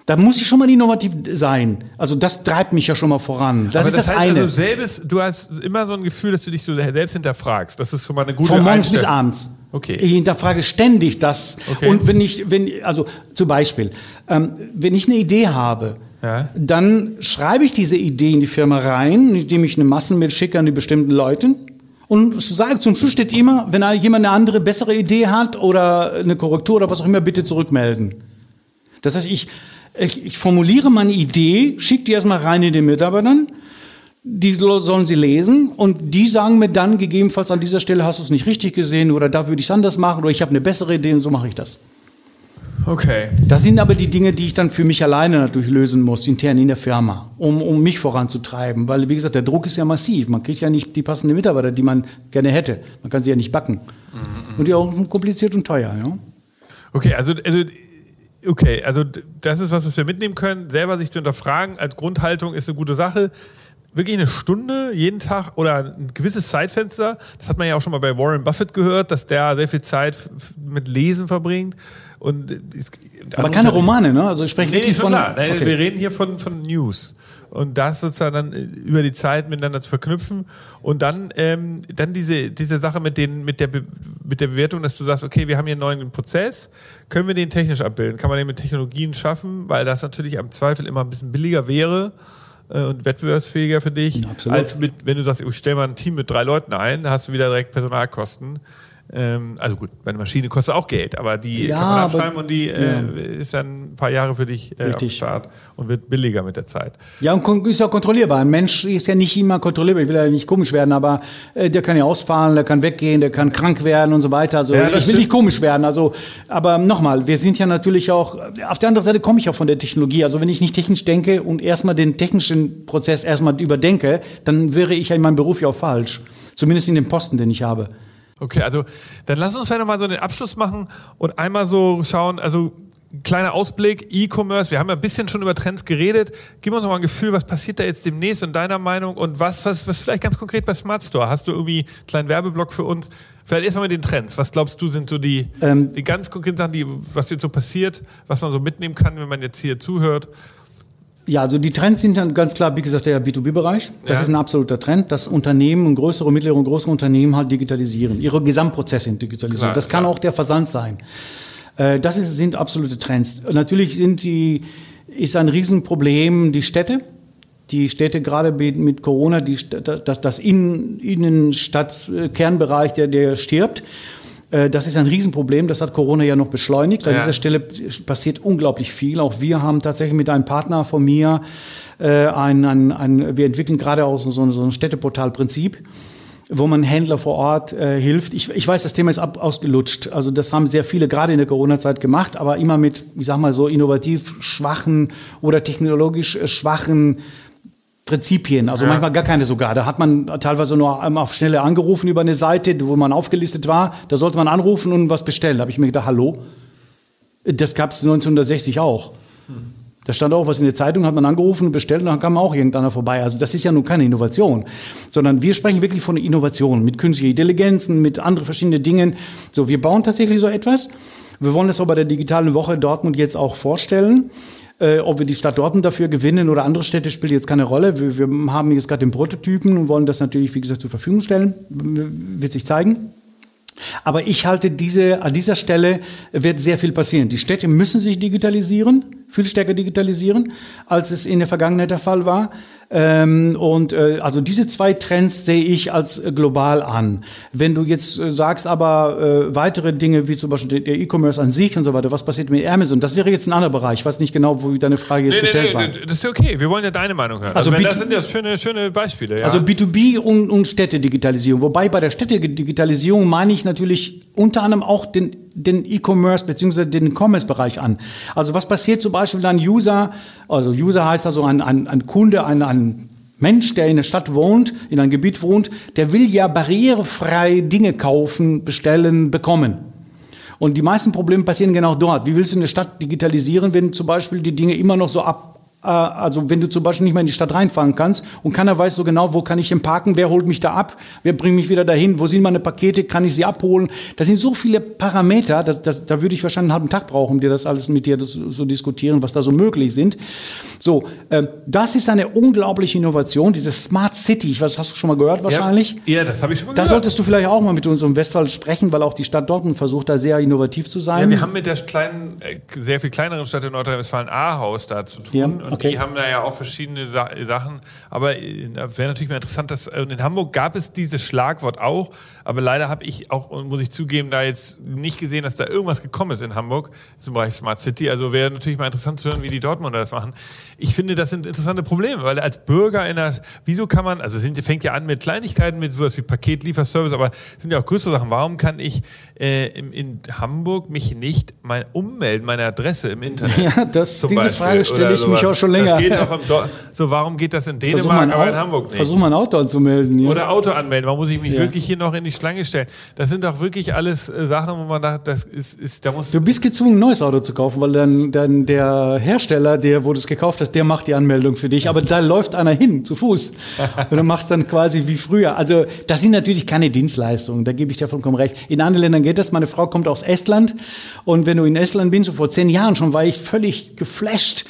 Da muss ich schon mal innovativ sein. Also das treibt mich ja schon mal voran. Das Aber ist das, das heißt eine. Also selbst, du hast immer so ein Gefühl, dass du dich so selbst hinterfragst. Das ist schon mal eine gute Von morgens bis abends. Okay. Ich hinterfrage ständig das. Okay. Und wenn ich, wenn, also zum Beispiel, ähm, wenn ich eine Idee habe, ja. dann schreibe ich diese Idee in die Firma rein, indem ich eine Massenmail schicke an die bestimmten Leute. Und sage, zum Schluss steht immer, wenn jemand eine andere, bessere Idee hat oder eine Korrektur oder was auch immer, bitte zurückmelden. Das heißt, ich, ich, ich formuliere meine Idee, schicke die erstmal rein in den Mitarbeitern die sollen sie lesen und die sagen mir dann gegebenenfalls an dieser Stelle hast du es nicht richtig gesehen oder da würde ich es anders machen oder ich habe eine bessere Idee und so mache ich das. Okay. Das sind aber die Dinge, die ich dann für mich alleine natürlich lösen muss, intern in der Firma, um, um mich voranzutreiben. Weil, wie gesagt, der Druck ist ja massiv. Man kriegt ja nicht die passenden Mitarbeiter, die man gerne hätte. Man kann sie ja nicht backen. Mhm. Und die auch kompliziert und teuer. Ja? Okay, also, also okay, also das ist was, was wir mitnehmen können. Selber sich zu hinterfragen als Grundhaltung ist eine gute Sache wirklich eine Stunde jeden Tag oder ein gewisses Zeitfenster. Das hat man ja auch schon mal bei Warren Buffett gehört, dass der sehr viel Zeit mit Lesen verbringt. Und es, Aber keine Romane, ne? Also ich spreche Nee, schon von. klar. Okay. Wir reden hier von, von News. Und das sozusagen dann äh, über die Zeit miteinander zu verknüpfen und dann, ähm, dann diese, diese Sache mit, den, mit, der Be mit der Bewertung, dass du sagst, okay, wir haben hier einen neuen Prozess, können wir den technisch abbilden? Kann man den mit Technologien schaffen? Weil das natürlich am Zweifel immer ein bisschen billiger wäre äh, und wettbewerbsfähiger für dich, Absolut. als mit, wenn du sagst, ich stelle mal ein Team mit drei Leuten ein, hast du wieder direkt Personalkosten. Ähm, also gut, meine Maschine kostet auch Geld, aber die Ja, kann man abschreiben und die äh, ist dann ein paar Jahre für dich äh, am. Start und wird billiger mit der Zeit. Ja, und ist ja kontrollierbar. Ein Mensch ist ja nicht immer kontrollierbar. Ich will ja nicht komisch werden, aber äh, der kann ja ausfallen, der kann weggehen, der kann krank werden und so weiter. Also Ja, ich das will stimmt. nicht komisch werden. Also, aber nochmal, wir sind ja natürlich auch. Auf der anderen Seite komme ich auch von der Technologie. Also wenn ich nicht technisch denke und erstmal den technischen Prozess erstmal überdenke, dann wäre ich ja in meinem Beruf ja auch falsch. Zumindest in dem Posten, den ich habe. Okay, also dann lass uns vielleicht nochmal so einen Abschluss machen und einmal so schauen, also ein kleiner Ausblick, E-Commerce, wir haben ja ein bisschen schon über Trends geredet. Gib uns noch mal ein Gefühl, was passiert da jetzt demnächst in deiner Meinung und was, was, was vielleicht ganz konkret bei Smart Store? Hast du irgendwie einen kleinen Werbeblock für uns? Vielleicht erstmal mit den Trends. Was glaubst du, sind so die, Ähm, die ganz konkreten Sachen, die, was jetzt so passiert, was man so mitnehmen kann, wenn man jetzt hier zuhört? Ja, also die Trends sind dann ganz klar, wie gesagt, der B2B-Bereich. Das Ja. ist ein absoluter Trend, dass Unternehmen größere, mittlere und große Unternehmen halt digitalisieren, ihre Gesamtprozesse digitalisieren. Klar, das kann klar. auch der Versand sein. Äh, Das ist, sind absolute Trends. Natürlich sind die, ist ein Riesenproblem die Städte. Die Städte gerade mit Corona, die, das, das Innen, Innenstadt-Kernbereich, der, der stirbt. Äh, Das ist ein Riesenproblem. Das hat Corona ja noch beschleunigt. An Ja. dieser Stelle passiert unglaublich viel. Auch wir haben tatsächlich mit einem Partner von mir äh, ein, ein, ein, wir entwickeln gerade auch so, so ein- Städteportalprinzip wo man Händler vor Ort äh, hilft. Ich, ich weiß, das Thema ist ab, ausgelutscht. Also das haben sehr viele gerade in der Corona-Zeit gemacht, aber immer mit, ich sag mal so, innovativ schwachen oder technologisch äh, schwachen Prinzipien, also Ja. manchmal gar keine sogar. Da hat man teilweise nur einmal auf Schnelle angerufen über eine Seite, wo man aufgelistet war. Da sollte man anrufen und was bestellen. Da habe ich mir gedacht, hallo? Das gab es 1960 auch. Da stand auch was in der Zeitung, hat man angerufen und bestellt und dann kam auch irgendeiner vorbei. Also das ist ja nun keine Innovation, sondern wir sprechen wirklich von Innovation mit künstlicher Intelligenzen, mit anderen verschiedenen Dingen. So, wir bauen tatsächlich so etwas. Wir wollen das auch bei der digitalen Woche Dortmund jetzt auch vorstellen. Äh, ob wir die Stadt Dortmund dafür gewinnen oder andere Städte spielt jetzt keine Rolle. Wir, wir haben jetzt gerade den Prototypen und wollen das natürlich, wie gesagt, zur Verfügung stellen. Wird sich zeigen. Aber ich halte diese, an dieser Stelle wird sehr viel passieren. Die Städte müssen sich digitalisieren, viel stärker digitalisieren, als es in der Vergangenheit der Fall war. Ähm, und äh, also diese zwei Trends sehe ich als global an. Wenn du jetzt äh, sagst, aber äh, weitere Dinge wie zum Beispiel der- E-Commerce an sich und so weiter, was passiert mit Amazon? Das wäre jetzt ein anderer Bereich. Ich weiß nicht genau, wo deine Frage jetzt gestellt war. das ist okay. Wir wollen ja deine Meinung hören. Also, Also das sind ja schöne, schöne Beispiele. Ja? Also B2B und, und Städtedigitalisierung. Wobei bei der Städtedigitalisierung meine ich natürlich unter anderem auch den, den E-Commerce bzw. den Commerce-Bereich an. Also was passiert zum Beispiel, wenn ein User, also User heißt also ein, ein, ein Kunde, ein, ein Mensch, der in der Stadt wohnt, in einem Gebiet wohnt, der will ja barrierefrei Dinge kaufen, bestellen, bekommen. Und die meisten Probleme passieren genau dort. Wie willst du eine Stadt digitalisieren, wenn zum Beispiel die Dinge immer noch so ab, also wenn du zum Beispiel nicht mehr in die Stadt reinfahren kannst und keiner weiß so genau, wo kann ich denn parken, wer holt mich da ab, wer bringt mich wieder dahin, wo sind meine Pakete, kann ich sie abholen. Das sind so viele Parameter, das, das, da würde ich wahrscheinlich einen halben Tag brauchen, um dir das alles mit dir das, so diskutieren, was da so möglich sind. So, äh, das ist eine unglaubliche Innovation, diese Smart City, ich weiß, hast du schon mal gehört wahrscheinlich? Ja, ja das habe ich schon mal Da gehört. solltest du vielleicht auch mal mit unserem Westphal sprechen, weil auch die Stadt Dortmund versucht, da sehr innovativ zu sein. Ja, wir haben mit der kleinen, äh, sehr viel kleineren Stadt in Nordrhein-Westfalen Ahaus da zu tun. Ja, okay. die haben da ja auch verschiedene Sa Sachen. Aber äh, wäre natürlich mal interessant, dass äh, in Hamburg gab es dieses Schlagwort auch. Aber leider habe ich auch, und muss ich zugeben, da jetzt nicht gesehen, dass da irgendwas gekommen ist in Hamburg zum Bereich Smart City. Also wäre natürlich mal interessant zu hören, wie die Dortmunder das machen. Ich finde, das sind interessante Probleme, weil als Bürger in der, wieso kann man, also es sind, fängt ja an mit Kleinigkeiten, mit sowas wie Paketlieferservice, aber es sind ja auch größere Sachen. Warum kann ich äh, in, in Hamburg mich nicht mein ummelden, meine Adresse im Internet? Ja, das, zum diese Beispiel Frage stelle ich mich sowas? auch schon länger. Das geht auch im Do so, warum geht das in Dänemark, aber in Hamburg nicht? versuch mal ein Auto anzumelden. Ja. Oder Auto anmelden. Warum muss ich mich Ja. wirklich hier noch in die Schlange stellen? Das sind doch wirklich alles äh, Sachen, wo man sagt, das ist, ist da muss Du bist gezwungen, ein neues Auto zu kaufen, weil dann, dann der Hersteller, der, wo du es gekauft hast, der macht die Anmeldung für dich. Aber da läuft einer hin, zu Fuß. Und du machst dann quasi wie früher. Also, das sind natürlich keine Dienstleistungen. Da gebe ich dir vollkommen recht. In anderen Ländern geht das. Meine Frau kommt aus Estland. Und wenn du in Estland bist, so vor zehn Jahren schon, war ich völlig geflasht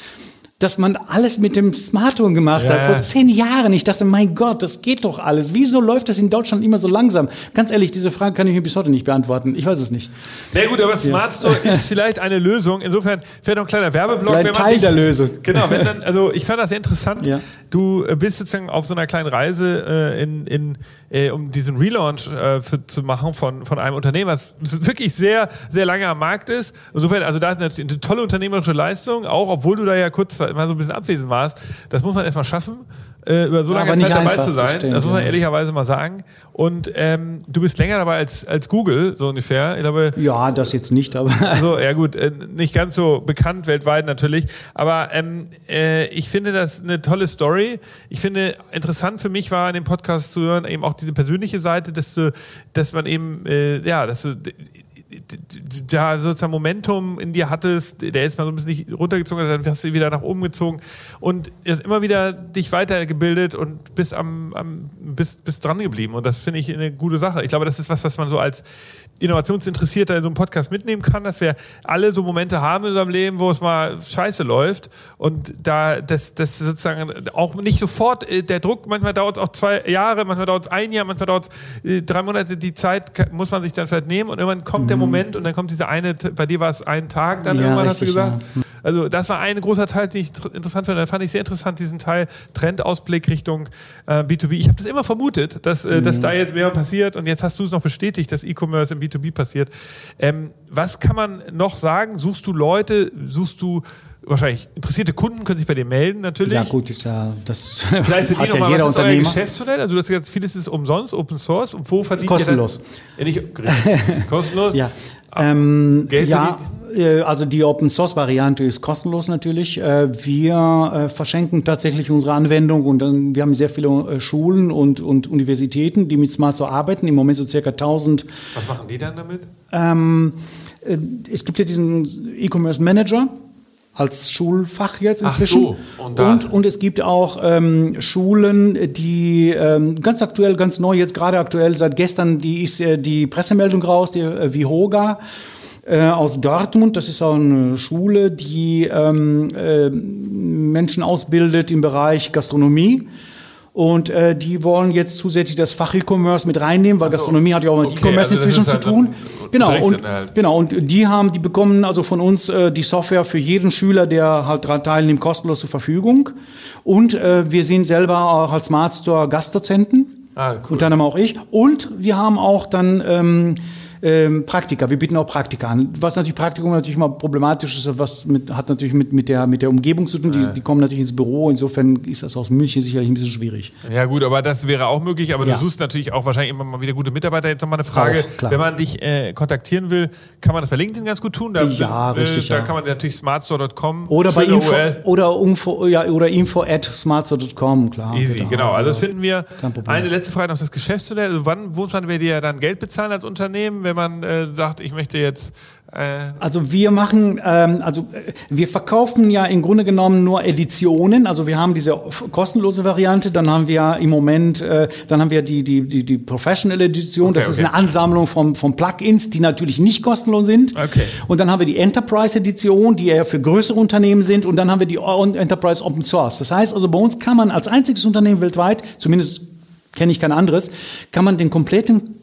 dass man alles mit dem Smartphone gemacht Ja, hat. ja. Vor zehn Jahren. Ich dachte, mein Gott, das geht doch alles. Wieso läuft das in Deutschland immer so langsam? Ganz ehrlich, diese Frage kann ich mir bis heute nicht beantworten. Ich weiß es nicht. Na gut, aber Smart Store ist vielleicht eine Lösung. Insofern vielleicht noch ein kleiner Werbeblock. Man Teil dich- der Lösung. Genau, wenn dann, also ich fand das sehr interessant. Ja. Du äh, bist sozusagen auf so einer kleinen Reise äh, in, in äh, um diesen Relaunch äh, für, zu machen von, von einem Unternehmen, was wirklich sehr, sehr lange am Markt ist. Insofern, also da ist natürlich eine tolle unternehmerische Leistung, auch obwohl du da ja kurz mal so ein bisschen abwesend warst. Das muss man erstmal schaffen. Äh, über so lange Zeit dabei einfach, zu sein, das stimmt, das muss man ja. ehrlicherweise mal sagen. Und ähm, du bist länger dabei als, als Google, so ungefähr. Ich glaube, Ja, das jetzt nicht, aber also, ja gut, äh, nicht ganz so bekannt weltweit natürlich, aber ähm, äh, ich finde das eine tolle Story. Ich finde, interessant für mich war in dem Podcast zu hören, eben auch diese persönliche Seite, dass du, dass man eben, äh, ja, dass du da sozusagen Momentum in dir hattest, der ist mal so ein bisschen nicht runtergezogen, dann hast du wieder nach oben gezogen und hast immer wieder dich weitergebildet und bist am, am bist, bist dran geblieben und das finde ich eine gute Sache. Ich glaube, das ist was, was man so als Innovationsinteressierter in so einem Podcast mitnehmen kann, dass wir alle so Momente haben in unserem Leben, wo es mal scheiße läuft und da das, das sozusagen auch nicht sofort äh, der Druck, manchmal dauert es auch zwei Jahre, manchmal dauert es ein Jahr, manchmal dauert es äh, drei Monate, die Zeit muss man sich dann vielleicht nehmen und irgendwann kommt der Moment und dann kommt dieser eine, bei dir war es ein Tag, dann Mhm. Ja, irgendwann hast du richtig, gesagt. Also das war ein großer Teil, den ich interessant finde. Da fand ich sehr interessant diesen Teil Trendausblick Richtung äh, B2B. Ich habe das immer vermutet, dass, äh, Mhm. dass da jetzt mehr passiert und jetzt hast du es noch bestätigt, dass E-Commerce im B2B passiert. Ähm, was kann man noch sagen? Suchst du Leute? Suchst du wahrscheinlich interessierte Kunden können sich bei dir melden natürlich. ja gut, ist ja das Vielleicht hat ja nochmal, jeder was ist euer. Geschäftsmodell? Also du hast gesagt, vieles ist umsonst, Open Source. Und wo verdient Kostenlos. ihr dann? Ja, nicht, kostenlos? Ja. Ähm, Geld ja, äh, also die Open Source Variante ist kostenlos natürlich. Äh, Wir äh, verschenken tatsächlich unsere Anwendung und wir haben sehr viele Schulen und, und Universitäten, die mit Smart so arbeiten. Im Moment so circa 1000 Was machen die dann damit? Ähm, äh, es gibt ja diesen E-Commerce Manager als Schulfach jetzt Ach inzwischen. so, und und, und es gibt auch ähm, Schulen, die ähm, ganz aktuell, ganz neu, jetzt gerade aktuell, seit gestern, die ist äh, die Pressemeldung raus, die äh, Vihoga äh, aus Dortmund. Das ist auch eine Schule, die ähm, äh, Menschen ausbildet im Bereich Gastronomie. Und äh, die wollen jetzt zusätzlich das Fach E-Commerce mit reinnehmen, weil so. Gastronomie hat ja auch mit Okay, E-Commerce also inzwischen ist zu halt tun. dann Genau, und, Unterrichtsinhalt. genau, und die haben, die bekommen also von uns äh, die Software für jeden Schüler, der halt daran teilnimmt, kostenlos zur Verfügung. Und äh, wir sind selber auch als Smart Store Gastdozenten. Ah, cool. Unter anderem auch ich. Und wir haben auch dann ähm, ähm, Praktika. Wir bieten auch Praktika an. Was natürlich Praktikum natürlich mal problematisch ist, was mit, hat natürlich mit, mit, der, mit der Umgebung zu tun. Die, die kommen natürlich ins Büro. Insofern ist das aus München sicherlich ein bisschen schwierig. Ja gut, aber das wäre auch möglich. Aber Ja. du suchst natürlich auch wahrscheinlich immer mal wieder gute Mitarbeiter. Jetzt nochmal eine Frage. Auch. Wenn man dich äh, kontaktieren will, kann man das bei LinkedIn ganz gut tun. Da, Ja, richtig, Äh, da ja. kann man natürlich smartstore.com Oder bei info, URL. oder info, ja, oder info at smartstore.com, klar. Easy, genau. Also das finden wir. Kein Problem. Eine letzte Frage noch das Geschäftsmodell. Also wann muss man bei dir dann Geld bezahlen als Unternehmen, wenn man äh, sagt, ich möchte jetzt äh, Also wir machen, ähm, also äh, wir verkaufen ja im Grunde genommen nur Editionen. Also wir haben diese kostenlose Variante, dann haben wir im Moment, äh, dann haben wir die die die, die Professional Edition. Okay, das ist okay. eine Ansammlung von von Plugins, die natürlich nicht kostenlos sind. Okay. Und dann haben wir die Enterprise Edition, die eher für größere Unternehmen sind. Und dann haben wir die Enterprise Open Source. Das heißt also, bei uns kann man als einziges Unternehmen weltweit, zumindest kenne ich kein anderes, kann man den kompletten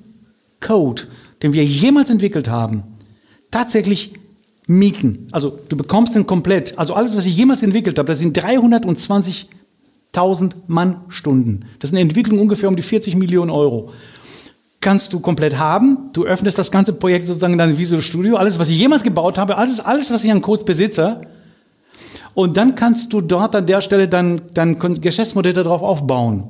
Code, den wir jemals entwickelt haben, tatsächlich mieten. Also du bekommst den komplett. Also alles, was ich jemals entwickelt habe, das sind 320.000 Mannstunden. Das eine Entwicklung ungefähr um die 40 Millionen Euro. Kannst du komplett haben. Du öffnest das ganze Projekt sozusagen in dein Visual Studio. Alles, was ich jemals gebaut habe, alles, alles was ich an Codes besitze. Und dann kannst du dort an der Stelle dein, dein Geschäftsmodell darauf aufbauen.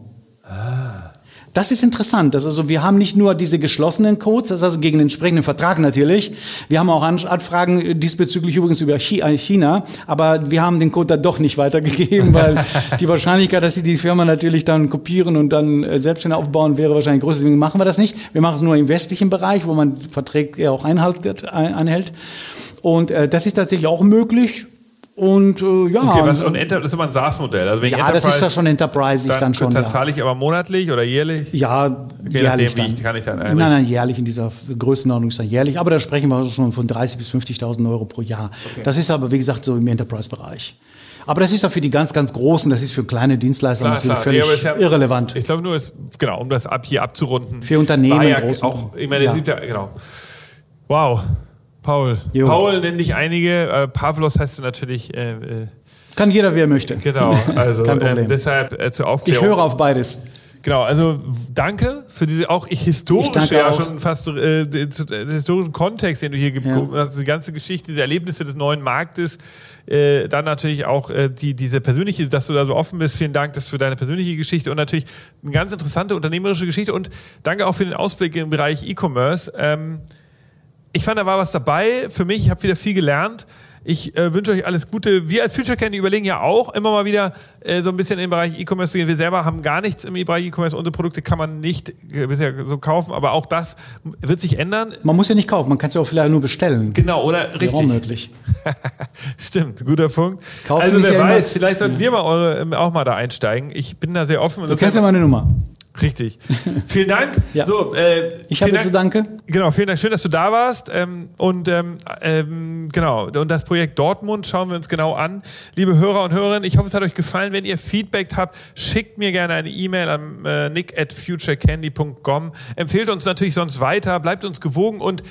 Das ist interessant. Das also wir haben nicht nur diese geschlossenen Codes, das ist also gegen den entsprechenden Vertrag natürlich. Wir haben auch Anfragen diesbezüglich übrigens über äh, China, aber wir haben den Code da doch nicht weitergegeben, weil die Wahrscheinlichkeit, dass sie die Firma natürlich dann kopieren und dann äh, selbstständig aufbauen, wäre wahrscheinlich größer. Deswegen machen wir das nicht. Wir machen es nur im westlichen Bereich, wo man Verträge auch einhält. einhält. Und äh, das ist tatsächlich auch möglich. Und äh, ja. Okay, was, und Enter, das ist immer ein SaaS-Modell. Also ja, das ist ja schon Enterprise, dann, dann schon. Dann zahle ich aber monatlich oder jährlich? Ja, okay, jährlich. Nachdem, wie ich, kann ich dann eigentlich? Nein, nein, jährlich in dieser Größenordnung ist dann jährlich. Aber da sprechen wir schon von 30.000 bis 50.000 Euro pro Jahr. Okay. Das ist aber, wie gesagt, so im Enterprise-Bereich. Aber das ist ja für die ganz, ganz Großen, das ist für kleine Dienstleister klar, natürlich klar. völlig ja, irrelevant. Ich glaube nur, es, genau, um das ab hier abzurunden. Für Unternehmen. ja auch, ich meine, ja. ja, genau. Wow. Paul. Jo. Paul nennen dich einige. Äh, Pavlos heißt du natürlich. Äh, äh, Kann jeder, wie er möchte. Genau. Also ähm, deshalb äh, zur Aufklärung. Ich höre auf beides. Genau, also danke für diese auch ich historische ja auch. schon fast äh, den, den historischen Kontext, den du hier ja. hast, die ganze Geschichte, diese Erlebnisse des neuen Marktes, äh, dann natürlich auch äh, die diese persönliche, dass du da so offen bist. Vielen Dank das für deine persönliche Geschichte und natürlich eine ganz interessante unternehmerische Geschichte und danke auch für den Ausblick im Bereich E-Commerce. Ähm, ich fand, da war was dabei. Für mich, ich habe wieder viel gelernt. Ich äh, wünsche euch alles Gute. Wir als Future Candy überlegen ja auch immer mal wieder äh, so ein bisschen im Bereich E-Commerce zu gehen. Wir selber haben gar nichts im Bereich E-Commerce. Unsere Produkte kann man nicht äh, bisher so kaufen, aber auch das wird sich ändern. Man muss ja nicht kaufen, man kann es ja auch vielleicht nur bestellen. Genau, oder richtig. Auch möglich. Stimmt, guter Punkt. Kaufen also wer ja weiß, vielleicht sollten ja. wir mal eure, ähm, auch mal da einsteigen. Ich bin da sehr offen. Du kennst ja meine Nummer. Richtig. vielen Dank. ja. So, äh, ich habe zu danken. Genau, vielen Dank. Schön, dass du da warst. Ähm, und ähm, ähm, genau, und das Projekt Dortmund schauen wir uns genau an. Liebe Hörer und Hörerinnen, ich hoffe, es hat euch gefallen. Wenn ihr Feedback habt, schickt mir gerne eine E-Mail an äh, nick at futurecandy.com. Empfehlt uns natürlich sonst weiter, bleibt uns gewogen und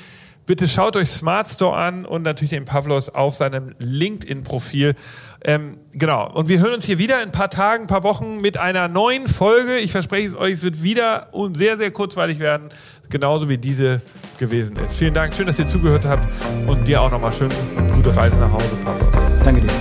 bitte schaut euch Smart Store an und natürlich den Pavlos auf seinem LinkedIn-Profil. Ähm, genau. Und wir hören uns hier wieder in ein paar Tagen, ein paar Wochen mit einer neuen Folge. Ich verspreche es euch, es wird wieder sehr, sehr kurzweilig werden. Genauso wie diese gewesen ist. Vielen Dank. Schön, dass ihr zugehört habt. Und dir auch nochmal schön und gute Reise nach Hause, Papa. Danke dir.